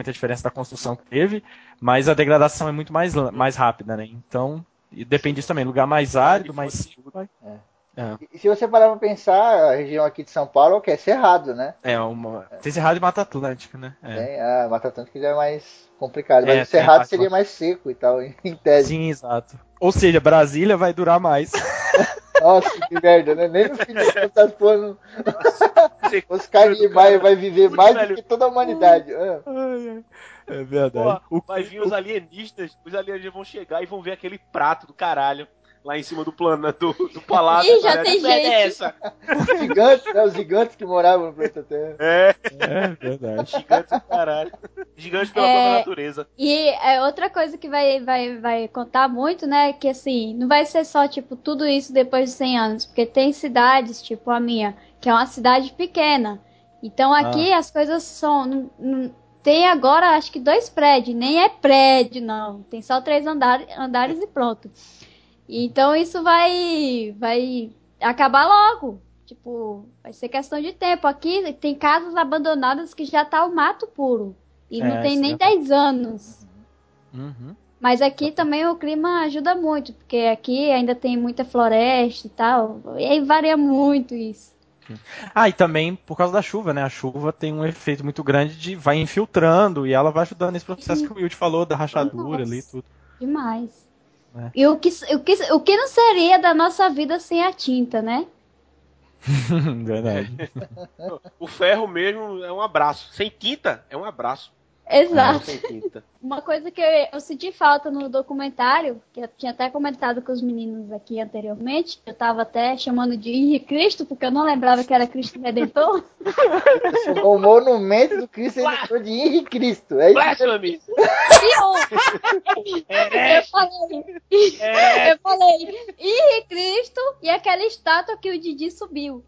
tem a diferença da construção que teve, mas a degradação é muito mais, mais rápida, né? Então, depende disso também, lugar mais árido, mais seco, vai. E se você parar pra pensar, a região aqui de São Paulo é o que? É cerrado, né? É uma. Tem Cerrado e Mata Atlântica, né? É. Tem, a Mata Atlântica já é mais complicado. Mas É, o cerrado seria mais seco e tal, em tese. Sim, exato. Ou seja, Brasília vai durar mais. Nossa, que merda, né? Nem no fim das contas, pô, não- os caras vai, vai viver mais velho. do que toda a humanidade. Ah, É verdade. Pô, O- vai vir os alienistas, os alienistas vão chegar e vão ver aquele prato do caralho lá em cima do plano do, do palácio. Ih, já tem Que merda gente. É essa? os gigantes, né? Os gigantes que moravam no planeta Terra. É, É verdade. gigante do caralho. Gigante pela É. própria natureza. E é outra coisa que vai, vai, vai contar muito, né? Que assim, não vai ser só, tipo, tudo isso depois de 100 anos. Porque tem cidades, tipo a minha, que é uma cidade pequena. Então aqui as coisas são. não- não- tem agora, acho que dois prédios. Nem é prédio, não. Tem só três andares, andares e pronto. Então isso vai, vai acabar logo. Tipo, vai ser questão de tempo. Aqui tem casas abandonadas que já tá o mato puro. E É, não tem nem é verdade. 10 anos. Uhum. Mas aqui também o clima ajuda muito, porque aqui ainda tem muita floresta e tal. E aí varia muito isso. Ah, e também por causa da chuva, né? A chuva tem um efeito muito grande de vai infiltrando e ela vai ajudando nesse processo que o Will falou da rachadura ali e tudo. Demais. É. E o que, o, que, o que não seria da nossa vida sem a tinta, né? Verdade. O ferro mesmo é um abraço. Sem tinta, é um abraço. Exato. Uma coisa que eu, eu senti falta no documentário, que eu tinha até comentado com os meninos aqui anteriormente, eu tava até chamando de Henri Cristo, porque eu não lembrava que era Cristo Redentor. O monumento do Cristo Redentor de Henrique Cristo. É isso. Blasphemy! E eu, eu falei, eu falei, Henri Cristo e aquela estátua que o Didi subiu.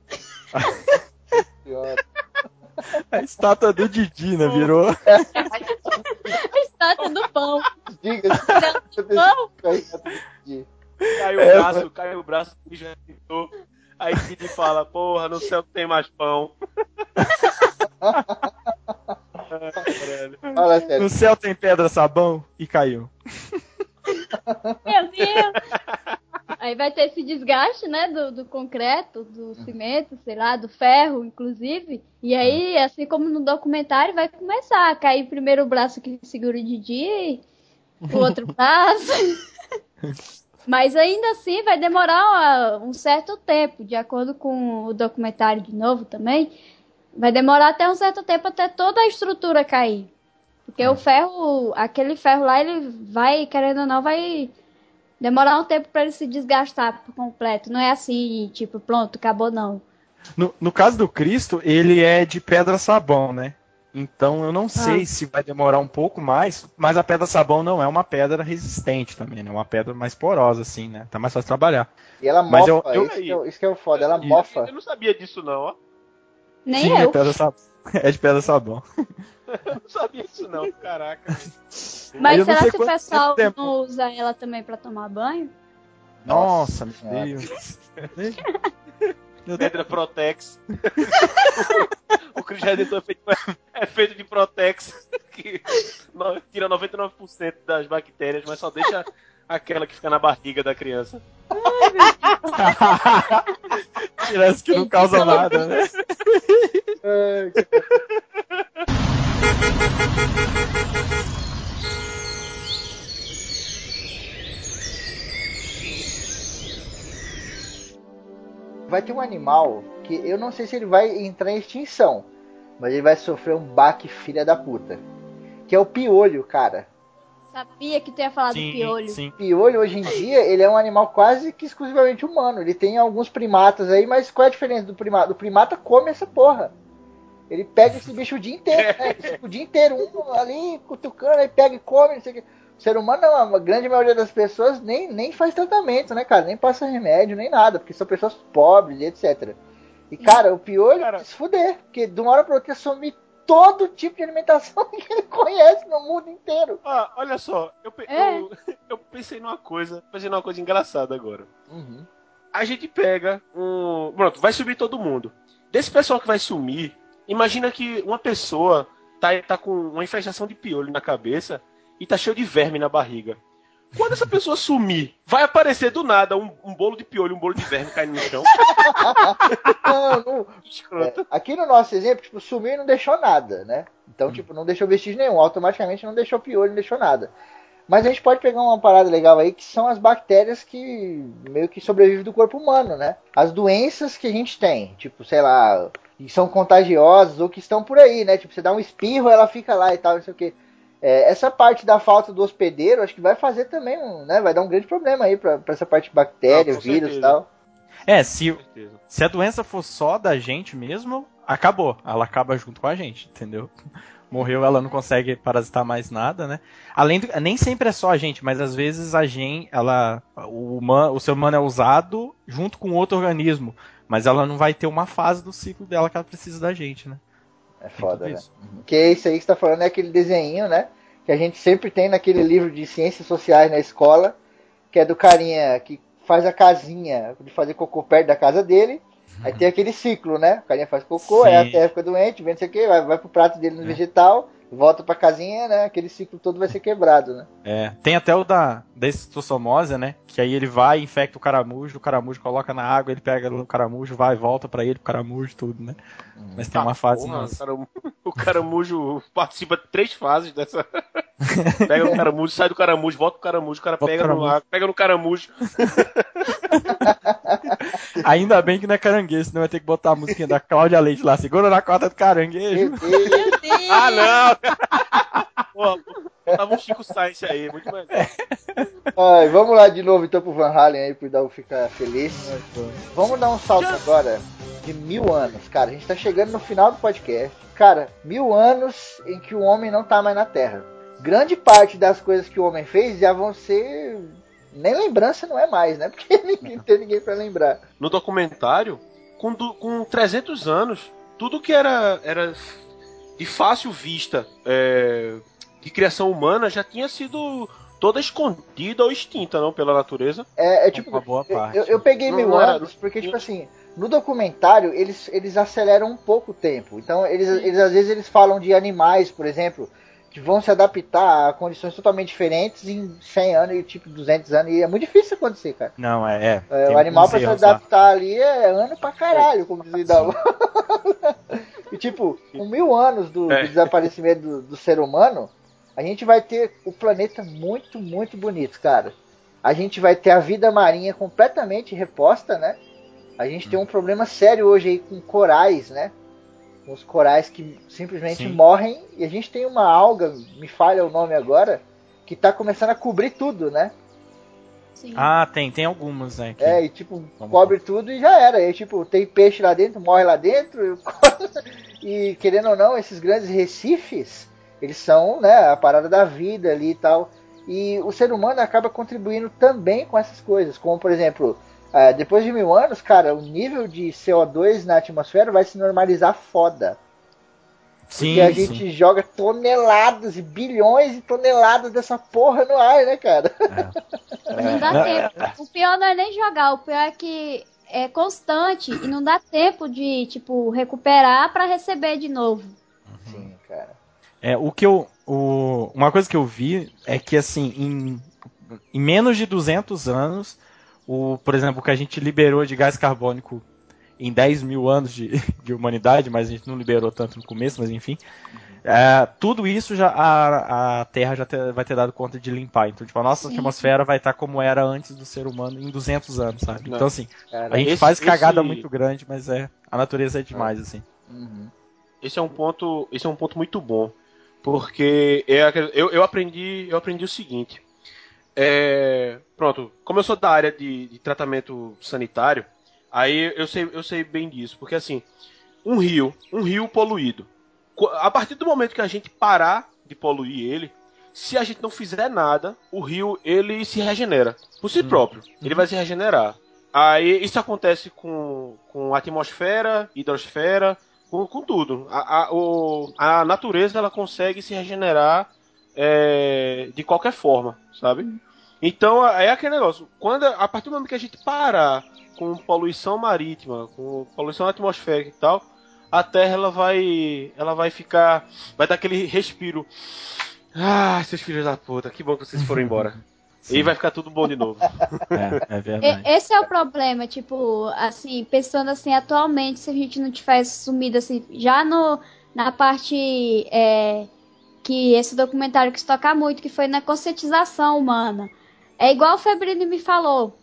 A estátua do Didi, né? Virou. A estátua do pão. Diga-se. Pão. Cai o É, braço, cai o braço e já. Aí Didi fala, porra, no céu tem mais pão. Sério. No céu tem pedra sabão e caiu. Meu Deus! Aí vai ter esse desgaste, né, do, do concreto, do cimento, sei lá, do ferro, inclusive. E aí, assim como no documentário, vai começar a cair primeiro o braço que segura o Didi, o outro braço. Mas ainda assim vai demorar um certo tempo, de acordo com o documentário de novo também. Vai demorar até um certo tempo até toda a estrutura cair. Porque o ferro, aquele ferro lá, ele vai, querendo ou não, vai demorar um tempo para ele se desgastar por completo. Não é assim, tipo, pronto, acabou não. No, no caso do Cristo, ele é de pedra sabão, né? Então eu não sei Ah. se vai demorar um pouco mais, mas a pedra sabão não é uma pedra resistente também, né? É uma pedra mais porosa, assim, né? Tá mais fácil de trabalhar. E ela Mas mofa. eu- eu- isso, que é, o- isso que é o foda. Ela Eu- mofa. Eu não sabia disso não, ó. Nem Sim, é eu. pedra sabão. É de pedra sabão. Eu não sabia disso não, caraca. Mas será que o pessoal tempo. não usa ela também para tomar banho? Nossa, meu. Deus. Pedra Protex. o Cris Redentor é feito, é feito de Protex, que tira 99% das bactérias, mas só deixa aquela que fica na barriga da criança. Parece que não causa nada, né? Ai, Vai ter um animal que eu não sei se ele vai entrar em extinção, mas ele vai sofrer um baque filha da puta. Que é o piolho, cara. Sabia que tu ia falar do Sim, piolho. sim. piolho hoje em dia ele é um animal quase que exclusivamente humano. Ele tem alguns primatas aí, mas qual é a diferença do primata? O primata come essa porra. Ele pega esse bicho o dia inteiro, né? O dia inteiro, um ali cutucando, aí pega e come, não sei o quê. O ser humano não, a grande maioria das pessoas nem, nem faz tratamento, né, cara? Nem passa remédio, nem nada, porque são pessoas pobres e etc. E, cara, o piolho Cara. se fuder, porque de uma hora pra outra some todo tipo de alimentação que ele conhece no mundo inteiro. Ah, olha só, eu, pe- É. eu, eu pensei numa coisa, pensei numa coisa engraçada agora. Uhum. A gente pega um. Pronto, vai subir todo mundo. Desse pessoal que vai sumir, imagina que uma pessoa tá, tá com uma infestação de piolho na cabeça e tá cheio de verme na barriga. Quando essa pessoa sumir, vai aparecer do nada um, um bolo de piolho, um bolo de verme caindo no chão. Não, não. É, aqui no nosso exemplo, tipo, sumiu e não deixou nada, né? Então, tipo, não deixou vestígio nenhum, automaticamente não deixou piolho, não deixou nada. Mas a gente pode pegar uma parada legal aí, que são as bactérias que meio que sobrevivem do corpo humano, né? As doenças que a gente tem, tipo, sei lá, que são contagiosas ou que estão por aí, né? Tipo, você dá um espirro, ela fica lá e tal, não sei o quê. É, essa parte da falta do hospedeiro, acho que vai fazer também, um, né? Vai dar um grande problema aí pra, pra essa parte de bactéria, Ah, vírus e tal. É, se, se a doença for só da gente mesmo, acabou. Ela acaba junto com a gente, entendeu? Morreu, ela não consegue parasitar mais nada, né? Além do, nem sempre é só a gente, mas às vezes a gente, ela, o, humano, o ser humano é usado junto com outro organismo, mas ela não vai ter uma fase do ciclo dela que ela precisa da gente, né? É foda, né? isso. Que é isso aí que você tá falando, é aquele desenho, né? Que a gente sempre tem naquele livro de ciências sociais na escola, que é do carinha que faz a casinha de fazer cocô perto da casa dele, Aí tem aquele ciclo, né? O carinha faz cocô, Sim. aí a terra fica doente, vem não sei o que, vai, vai pro prato dele no vegetal, volta pra casinha, né? Aquele ciclo todo vai ser quebrado, né? É, tem até o da, da estossomose, né? Que aí ele vai, infecta o caramujo, o caramujo coloca na água, ele pega o caramujo, vai e volta pra ele, o caramujo, tudo, né? Mas tem uma fase Porra, nossa. o, caramu- o caramujo participa de três fases dessa. pega no caramujo, sai do caramujo, volta pro caramujo, o cara Volta pega pro no caramujo. ar, pega no caramujo. Ainda bem que não é caranguejo, senão vai ter que botar a musiquinha da Cláudia Leite lá, segura na corda do caranguejo. Ah, não! Pô, tava um Chico Science aí, muito melhor. Ai, vamos lá de novo então pro Van Halen aí, pro Daú ficar feliz. Vamos dar um salto agora de mil anos, cara. A gente tá chegando no final do podcast. Cara, mil anos em que o homem não tá mais na Terra. Grande parte das coisas que o homem fez já vão ser. Nem lembrança não é mais, né? Porque ninguém tem ninguém pra lembrar. No documentário, com, du- com 300 anos, tudo que era, era de fácil vista é, de criação humana já tinha sido toda escondida ou extinta, não, pela natureza. É, é tipo. Uma boa parte. Eu, eu peguei era- anos porque, tipo assim, no documentário eles, eles aceleram um pouco o tempo. Então, eles, eles às vezes eles falam de animais, por exemplo, que vão se adaptar a condições totalmente diferentes em 100 anos e tipo 200 anos. E é muito difícil acontecer, cara. Não, é. é. É, o animal pra se erros lá. adaptar ali é ano pra caralho, como diz o Daú. E tipo, com mil anos do, É. do desaparecimento do, do ser humano, a gente vai ter o planeta muito, muito bonito, cara. A gente vai ter a vida marinha completamente reposta, né? A gente tem um problema sério hoje aí com corais, né? Os corais que simplesmente Sim. morrem. E a gente tem uma alga, me falha o nome agora, que tá começando a cobrir tudo, né? Sim. Ah, tem, tem algumas, né? que- É, e tipo, Vamos cobre tudo e já era. E tipo, tem peixe lá dentro, morre lá dentro. E querendo ou não, esses grandes recifes, eles são, né, a parada da vida ali e tal. E o ser humano acaba contribuindo também com essas coisas. Como, por exemplo, eh, depois de mil anos, cara, o nível de CO2 na atmosfera vai se normalizar foda. sim, Porque a sim. gente joga toneladas e bilhões e toneladas dessa porra no ar, né, cara? Não dá Não, tempo. O pior não é nem jogar, o pior é que é constante e não dá tempo de, tipo, recuperar pra receber de novo. Sim, cara. É, o que eu. O, uma coisa que eu vi é que, assim, em, em menos de 200 anos, o, por exemplo, o que a gente liberou de gás carbônico em 10 mil anos de, de humanidade, mas a gente não liberou tanto no começo, mas enfim. é, tudo isso já a, a Terra já te- vai ter dado conta de limpar. Então, tipo, a nossa Sim. atmosfera vai estar como era antes do ser humano em 200 anos, sabe? Não. Então, assim, Cara, a gente esse- faz cagada esse- muito grande, mas é a natureza é demais, assim. uhum. Esse é um ponto, esse é um ponto muito bom, porque é eu, eu aprendi, eu aprendi o seguinte. É, pronto, como eu sou da área de, de tratamento sanitário, aí eu sei, eu sei bem disso, porque assim, um rio, um rio poluído, a partir do momento que a gente parar de poluir ele, se a gente não fizer nada, o rio ele se regenera por si próprio, ele vai se regenerar. Aí isso acontece com, com a atmosfera, hidrosfera, com, com tudo. A, a, o- a natureza ela consegue se regenerar é, de qualquer forma, sabe? Então é aquele negócio. Quando a partir do momento que a gente parar com poluição marítima, com poluição atmosférica e tal, a Terra ela vai, ela vai ficar, vai dar aquele respiro. Ah, seus filhos da puta, que bom que vocês foram embora. E vai ficar tudo bom de novo. É, é verdade. Esse é o problema, tipo, assim, pensando assim, atualmente, se a gente não tivesse sumido assim, já no, na parte é, que esse documentário quis tocar muito, que foi na conscientização humana. É igual o Febrini me falou.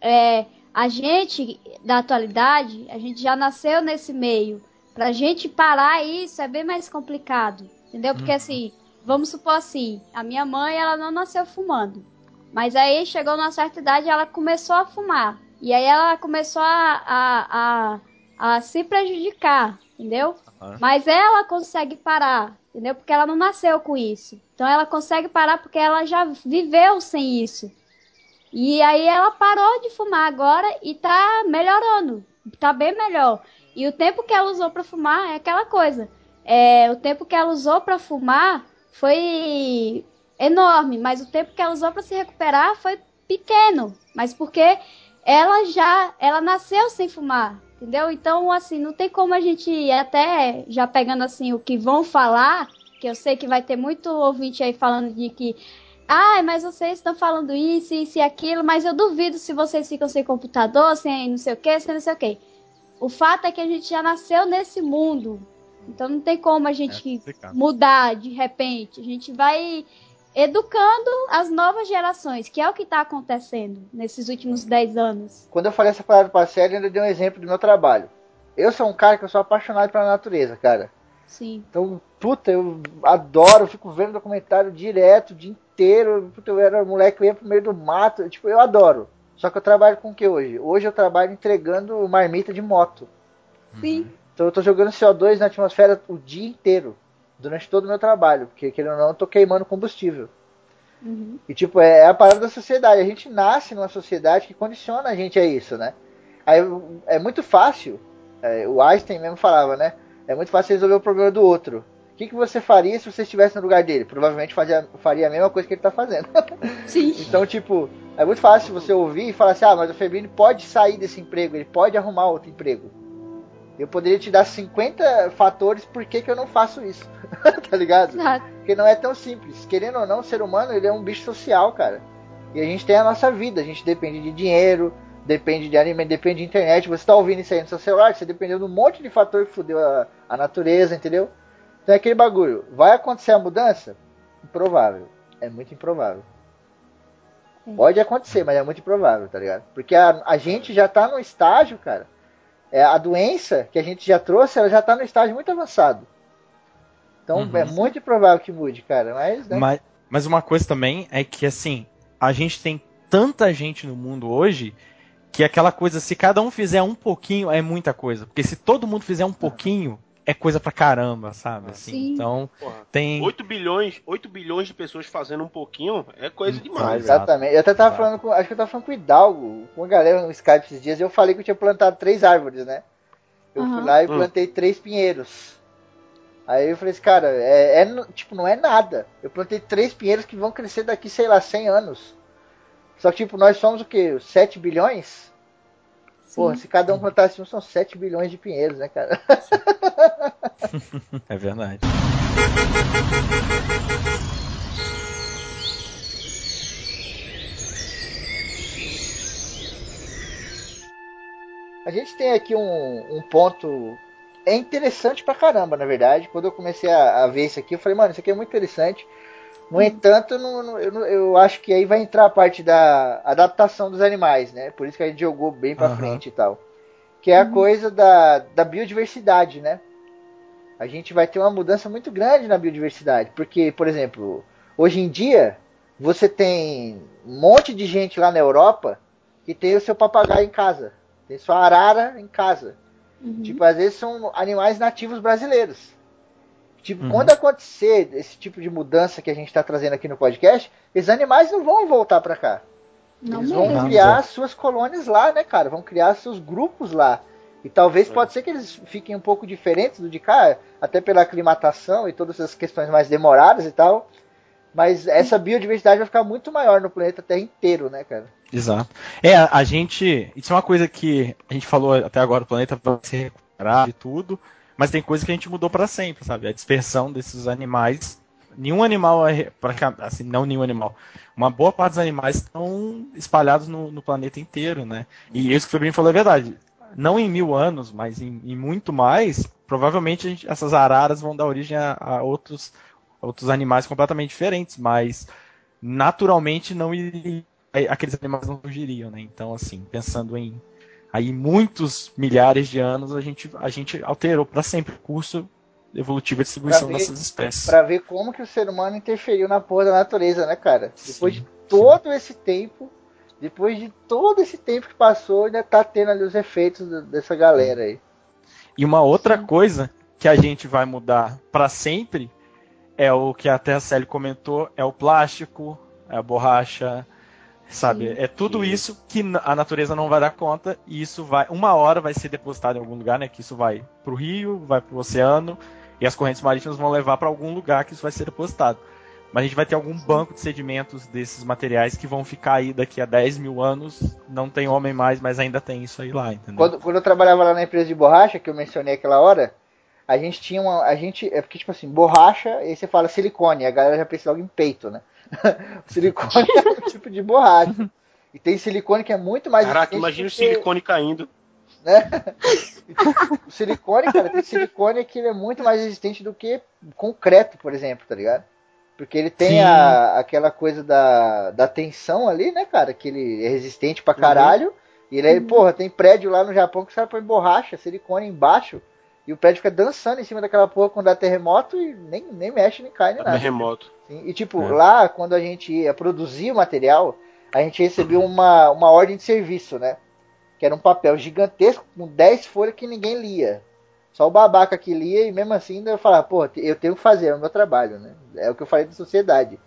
É, a gente, da atualidade, a gente já nasceu nesse meio. Pra gente parar isso é bem mais complicado. Entendeu? Porque assim, vamos supor assim, a minha mãe, ela não nasceu fumando. Mas aí chegou numa certa idade ela começou a fumar. E aí ela começou a, a, a, a se prejudicar, entendeu? Mas ela consegue parar, entendeu? Porque ela não nasceu com isso. Então ela consegue parar porque ela já viveu sem isso. E aí ela parou de fumar agora e tá melhorando. Tá bem melhor. E o tempo que ela usou pra fumar é aquela coisa. É, o tempo que ela usou pra fumar foi enorme, mas o tempo que ela usou pra se recuperar foi pequeno. Mas porque ela já, ela nasceu sem fumar, Entendeu? Então, assim, não tem como a gente, até já pegando assim o que vão falar, que eu sei que vai ter muito ouvinte aí falando de que. Ah, mas vocês estão falando isso, isso e aquilo, mas eu duvido se vocês ficam sem computador, sem não sei o que, sem não sei o que. O fato é que a gente já nasceu nesse mundo. Então não tem como a gente É mudar de repente. A gente vai educando as novas gerações, que é o que está acontecendo nesses últimos 10 anos. Quando eu falei essa palavra pra série, eu ainda dei um exemplo do meu trabalho. Eu sou um cara que eu sou apaixonado pela natureza, cara. Sim. Então, puta, eu adoro, eu fico vendo documentário direto, o dia inteiro. Puta, eu era moleque, eu ia pro meio do mato. Tipo, eu adoro. Só que eu trabalho com o que hoje? Hoje eu trabalho entregando marmita de moto. Sim. Então eu tô jogando CO2 na atmosfera o dia inteiro. Durante todo o meu trabalho. Porque, querendo ou não, eu tô queimando combustível. Uhum. E tipo, é, é a parada da sociedade. A gente nasce numa sociedade que condiciona a gente a isso, né? Aí é muito fácil. é, o Einstein mesmo falava, né? É muito fácil resolver o problema do outro. O que, que você faria se você estivesse no lugar dele? Provavelmente fazia, faria a mesma coisa que ele tá fazendo. Sim. então, tipo, é muito fácil você ouvir e falar assim: ah, mas o Febrini pode sair desse emprego, ele pode arrumar outro emprego. Eu poderia te dar 50 fatores por que, que eu não faço isso. tá ligado? Porque não é tão simples. Querendo ou não, o ser humano ele é um bicho social, cara. E a gente tem a nossa vida. A gente depende de dinheiro, depende de alimento, depende de internet. Você tá ouvindo isso aí no seu celular, você dependeu de um monte de fator que fudeu a, a natureza, entendeu? Então é aquele bagulho. Vai acontecer a mudança? Improvável. É muito improvável. É. Pode acontecer, mas é muito improvável, tá ligado? Porque a, a gente já tá no estágio, cara. É, a doença que a gente já trouxe, ela já tá no estágio muito avançado. Então Uhum. é muito improvável que mude, cara. Mas, né? Mas, mas uma coisa também é que, assim, a gente tem tanta gente no mundo hoje que aquela coisa, se cada um fizer um pouquinho, é muita coisa. Porque se todo mundo fizer um pouquinho, é coisa pra caramba, sabe? Assim, Sim. então, Porra, tem. 8 bilhões, 8 bilhões de pessoas fazendo um pouquinho é coisa Hum, demais. Exato. Exatamente. Eu até tava Exato. falando com. Acho que eu tava falando com o Hidalgo, com a galera no Skype esses dias, e eu falei que eu tinha plantado três árvores, né? Eu fui Aham. lá e Hum. plantei três pinheiros. Aí eu falei assim, cara, é, é tipo, não é nada. Eu plantei três pinheiros que vão crescer daqui, sei lá, 100 anos. Só que, tipo, nós somos o quê? 7 bilhões? Porra, se cada um plantasse um, são 7 bilhões de pinheiros, né, cara? É verdade. A gente tem aqui um, um ponto. É interessante pra caramba, na verdade. Quando eu comecei a, a ver isso aqui, eu falei, mano, isso aqui é muito interessante. No entanto, não- não- eu, eu acho que aí vai entrar a parte da adaptação dos animais, né? Por isso que a gente jogou bem pra Aham. frente e tal. Que é a coisa da, da biodiversidade, né? A gente vai ter uma mudança muito grande na biodiversidade. Porque, por exemplo, hoje em dia, você tem um monte de gente lá na Europa que tem o seu papagaio em casa. Tem sua arara em casa. Uhum. Tipo, às vezes são animais nativos brasileiros. Tipo, Uhum. quando acontecer esse tipo de mudança que a gente está trazendo aqui no podcast, esses animais não vão voltar para cá. Não Eles vão mesmo. criar suas colônias lá, né, cara? Vão criar seus grupos lá. E talvez É. pode ser que eles fiquem um pouco diferentes do de cá, até pela aclimatação e todas essas questões mais demoradas e tal. Mas essa biodiversidade vai ficar muito maior no planeta Terra inteiro, né, cara? Exato. É, a, a gente. Isso é uma coisa que a gente falou até agora, o planeta vai se recuperar e tudo, mas tem coisa que a gente mudou para sempre, sabe? A dispersão desses animais. Nenhum animal é. pra Assim, não nenhum animal. Uma boa parte dos animais estão espalhados no, no planeta inteiro, né? E isso que o Febrinho falou é verdade. Não em mil anos, mas em, em muito mais, provavelmente gente- essas araras vão dar origem a, a outros, outros animais completamente diferentes, mas naturalmente não aqueles animais não surgiriam, né? Então, assim, pensando em aí muitos milhares de anos, a gente, a gente alterou para sempre o curso evolutivo de distribuição ver- dessas espécies. Pra ver como que o ser humano interferiu na porra da natureza, né, cara? Depois Sim, de todo esse tempo, depois de todo esse tempo que passou, ainda tá tendo ali os efeitos do- dessa galera aí. E uma outra coisa que a gente vai mudar para sempre é o que até a Célia comentou, é o plástico, é a borracha, sabe? Sim. É tudo isso que a natureza não vai dar conta e isso vai, uma hora vai ser depositado em algum lugar, né? Que isso vai pro rio, vai pro oceano e as correntes marítimas vão levar para algum lugar que isso vai ser depositado. Mas a gente vai ter algum banco de sedimentos desses materiais que vão ficar aí daqui a 10 mil anos. Não tem homem mais, mas ainda tem isso aí lá, entendeu? Quando, quando eu trabalhava lá na empresa de borracha, que eu mencionei aquela hora, a gente tinha uma. A gente. É porque, tipo assim, borracha, aí você fala silicone, a galera já pensa logo em peito, né? silicone é um tipo de borracha. E tem silicone que é muito mais. Caraca, imagina o silicone caindo. Né? o silicone, cara, tem silicone que ele é muito mais resistente do que concreto, por exemplo, tá ligado? Porque ele tem a, aquela coisa da, da tensão ali, né, cara? Que ele é resistente pra caralho. Uhum. E ele é, porra, tem prédio lá no Japão que os caras põem borracha, silicone embaixo. E o prédio fica dançando em cima daquela porra quando dá terremoto e nem, nem mexe, nem cai, nem nada. Terremoto. Sim, e tipo, é. lá, quando a gente ia produzir o material, a gente recebeu uma, uma ordem de serviço, né? Que era um papel gigantesco com 10 folhas que ninguém lia. Só o babaca que lia e mesmo assim eu falava, pô, eu tenho que fazer, é o meu trabalho, né? É o que eu falei da sociedade.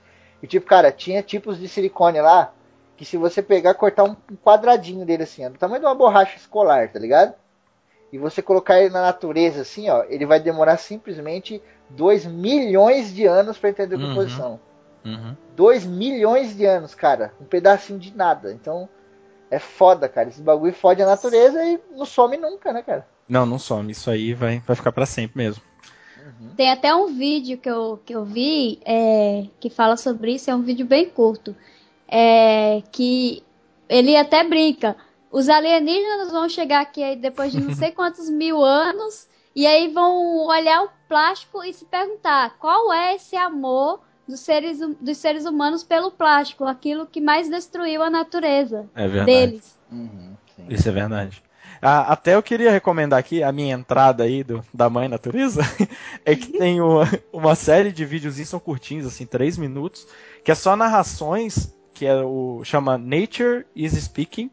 E tipo, cara, tinha tipos de silicone lá que se você pegar, cortar um quadradinho dele assim, do tamanho de uma borracha escolar, tá ligado? E você colocar ele na natureza assim, ó, ele vai demorar simplesmente 2 milhões de anos para entender a composição. Uhum. 2 uhum. milhões de anos, cara. Um pedacinho de nada. Então, é foda, cara. Esse bagulho fode a natureza e não some nunca, né, cara? Não, não some. Isso aí vai, vai ficar para sempre mesmo. Uhum. Tem até um vídeo que eu, que eu vi é, que fala sobre isso, é um vídeo bem curto. É, que ele até brinca. Os alienígenas vão chegar aqui aí depois de não sei quantos mil anos e aí vão olhar o plástico e se perguntar qual é esse amor dos seres, dos seres humanos pelo plástico, aquilo que mais destruiu a natureza é deles. Uhum, Isso é verdade. Ah, até eu queria recomendar aqui a minha entrada aí do, da Mãe Natureza. é que tem uma, uma série de vídeos, são curtinhos, assim, três minutos, que é só narrações, que é o chama Nature is Speaking.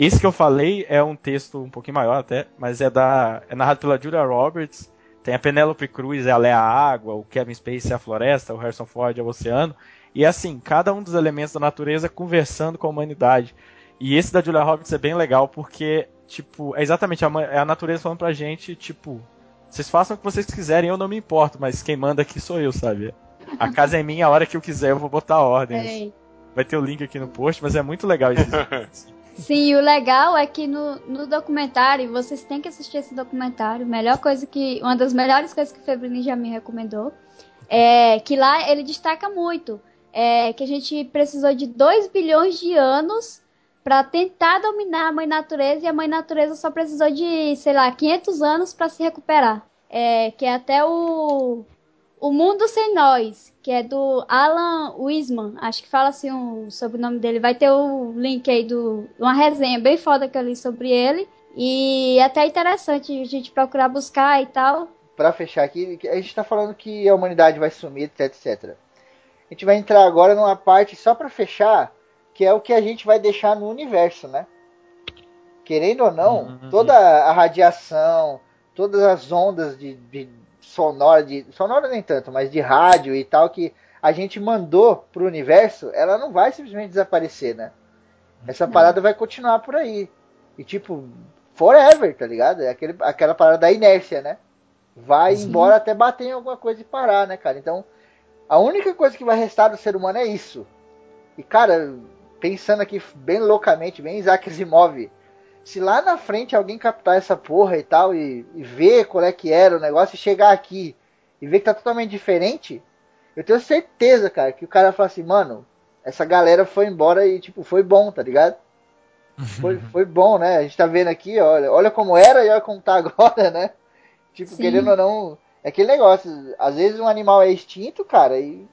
Esse que eu falei é um texto um pouquinho maior até, mas é da é narrado pela Julia Roberts. Tem a Penelope Cruz, ela é a água, o Kevin Spacey é a floresta, o Harrison Ford é o oceano. E assim, cada um dos elementos da natureza conversando com a humanidade. E esse da Julia Roberts é bem legal porque Tipo, é exatamente a, é a natureza falando pra gente, tipo, vocês façam o que vocês quiserem, eu não me importo, mas quem manda aqui sou eu, sabe? A casa é minha, a hora que eu quiser eu vou botar ordens. Vai ter o link aqui no post, mas é muito legal isso. Sim, o legal é que no, no documentário, vocês têm que assistir esse documentário. Melhor coisa que. Uma das melhores coisas que o Febrini já me recomendou. É que lá ele destaca muito. É que a gente precisou de 2 bilhões de anos para tentar dominar a mãe natureza e a mãe natureza só precisou de, sei lá, 500 anos para se recuperar. É, que é até o o Mundo Sem Nós, que é do Alan Wiseman, acho que fala assim um, sobre o nome dele. Vai ter o link aí do uma resenha bem foda que eu li sobre ele. E é até interessante a gente procurar buscar e tal. Para fechar aqui, a gente está falando que a humanidade vai sumir, etc, etc. A gente vai entrar agora numa parte só para fechar que é o que a gente vai deixar no universo, né? Querendo ou não, uhum. toda a radiação, todas as ondas de, de sonora, de sonora nem tanto, mas de rádio e tal que a gente mandou pro universo, ela não vai simplesmente desaparecer, né? Essa uhum. parada vai continuar por aí. E tipo, forever, tá ligado? É aquele, aquela parada da inércia, né? Vai Sim. embora até bater em alguma coisa e parar, né, cara? Então, a única coisa que vai restar do ser humano é isso. E, cara, pensando aqui bem loucamente, bem Isaac Asimov, se lá na frente alguém captar essa porra e tal, e, e ver qual é que era o negócio, e chegar aqui e ver que tá totalmente diferente, eu tenho certeza, cara, que o cara fala assim, mano, essa galera foi embora e, tipo, foi bom, tá ligado? Foi, foi bom, né? A gente tá vendo aqui, olha, olha como era e olha como tá agora, né? Tipo, Sim. querendo ou não, é aquele negócio, às vezes um animal é extinto, cara, e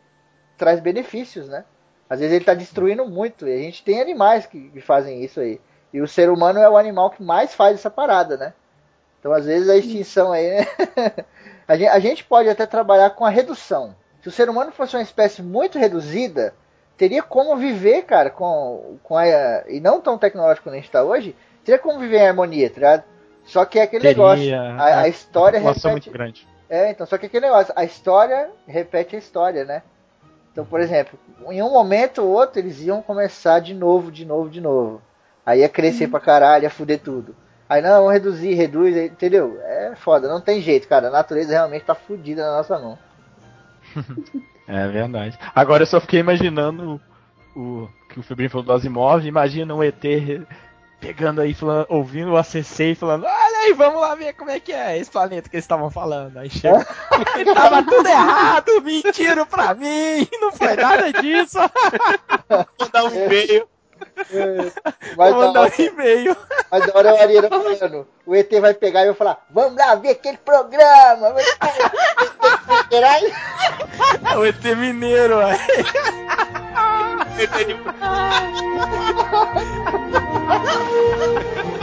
traz benefícios, né? Às vezes ele está destruindo muito. E a gente tem animais que, que, fazem isso aí. E o ser humano é o animal que mais faz essa parada, né? Então, às vezes, a extinção aí, né? a, gente, a gente pode até trabalhar com a redução. Se o ser humano fosse uma espécie muito reduzida, teria como viver, cara, com, com a. E não tão tecnológico como a gente está hoje, teria como viver em harmonia, tá ligado? Só que é aquele teria, negócio. A, a história repete. muito grande. É, então, só que é aquele negócio. A história repete a história, né? Então, por exemplo, em um momento ou outro eles iam começar de novo, de novo, de novo. Aí ia crescer uhum. pra caralho, ia fuder tudo. Aí não, vamos reduzir, reduz, entendeu? É foda, não tem jeito, cara. A natureza realmente tá fudida na nossa mão. É verdade. Agora eu só fiquei imaginando o, o que o Febrinho falou do Asimov, imagina um ET pegando aí, falando, ouvindo o ACC e falando, olha aí, vamos lá ver como é que é esse planeta que eles estavam falando. Aí chega, tava tudo errado, mentiram pra mim, não foi nada disso. Vou dar um e-mail. Vai Vou mandar um e-mail. Mas da hora é o Ariano falando. O ET vai pegar e vai falar: Vamos lá ver aquele programa. É o ET Mineiro, ué. ET de.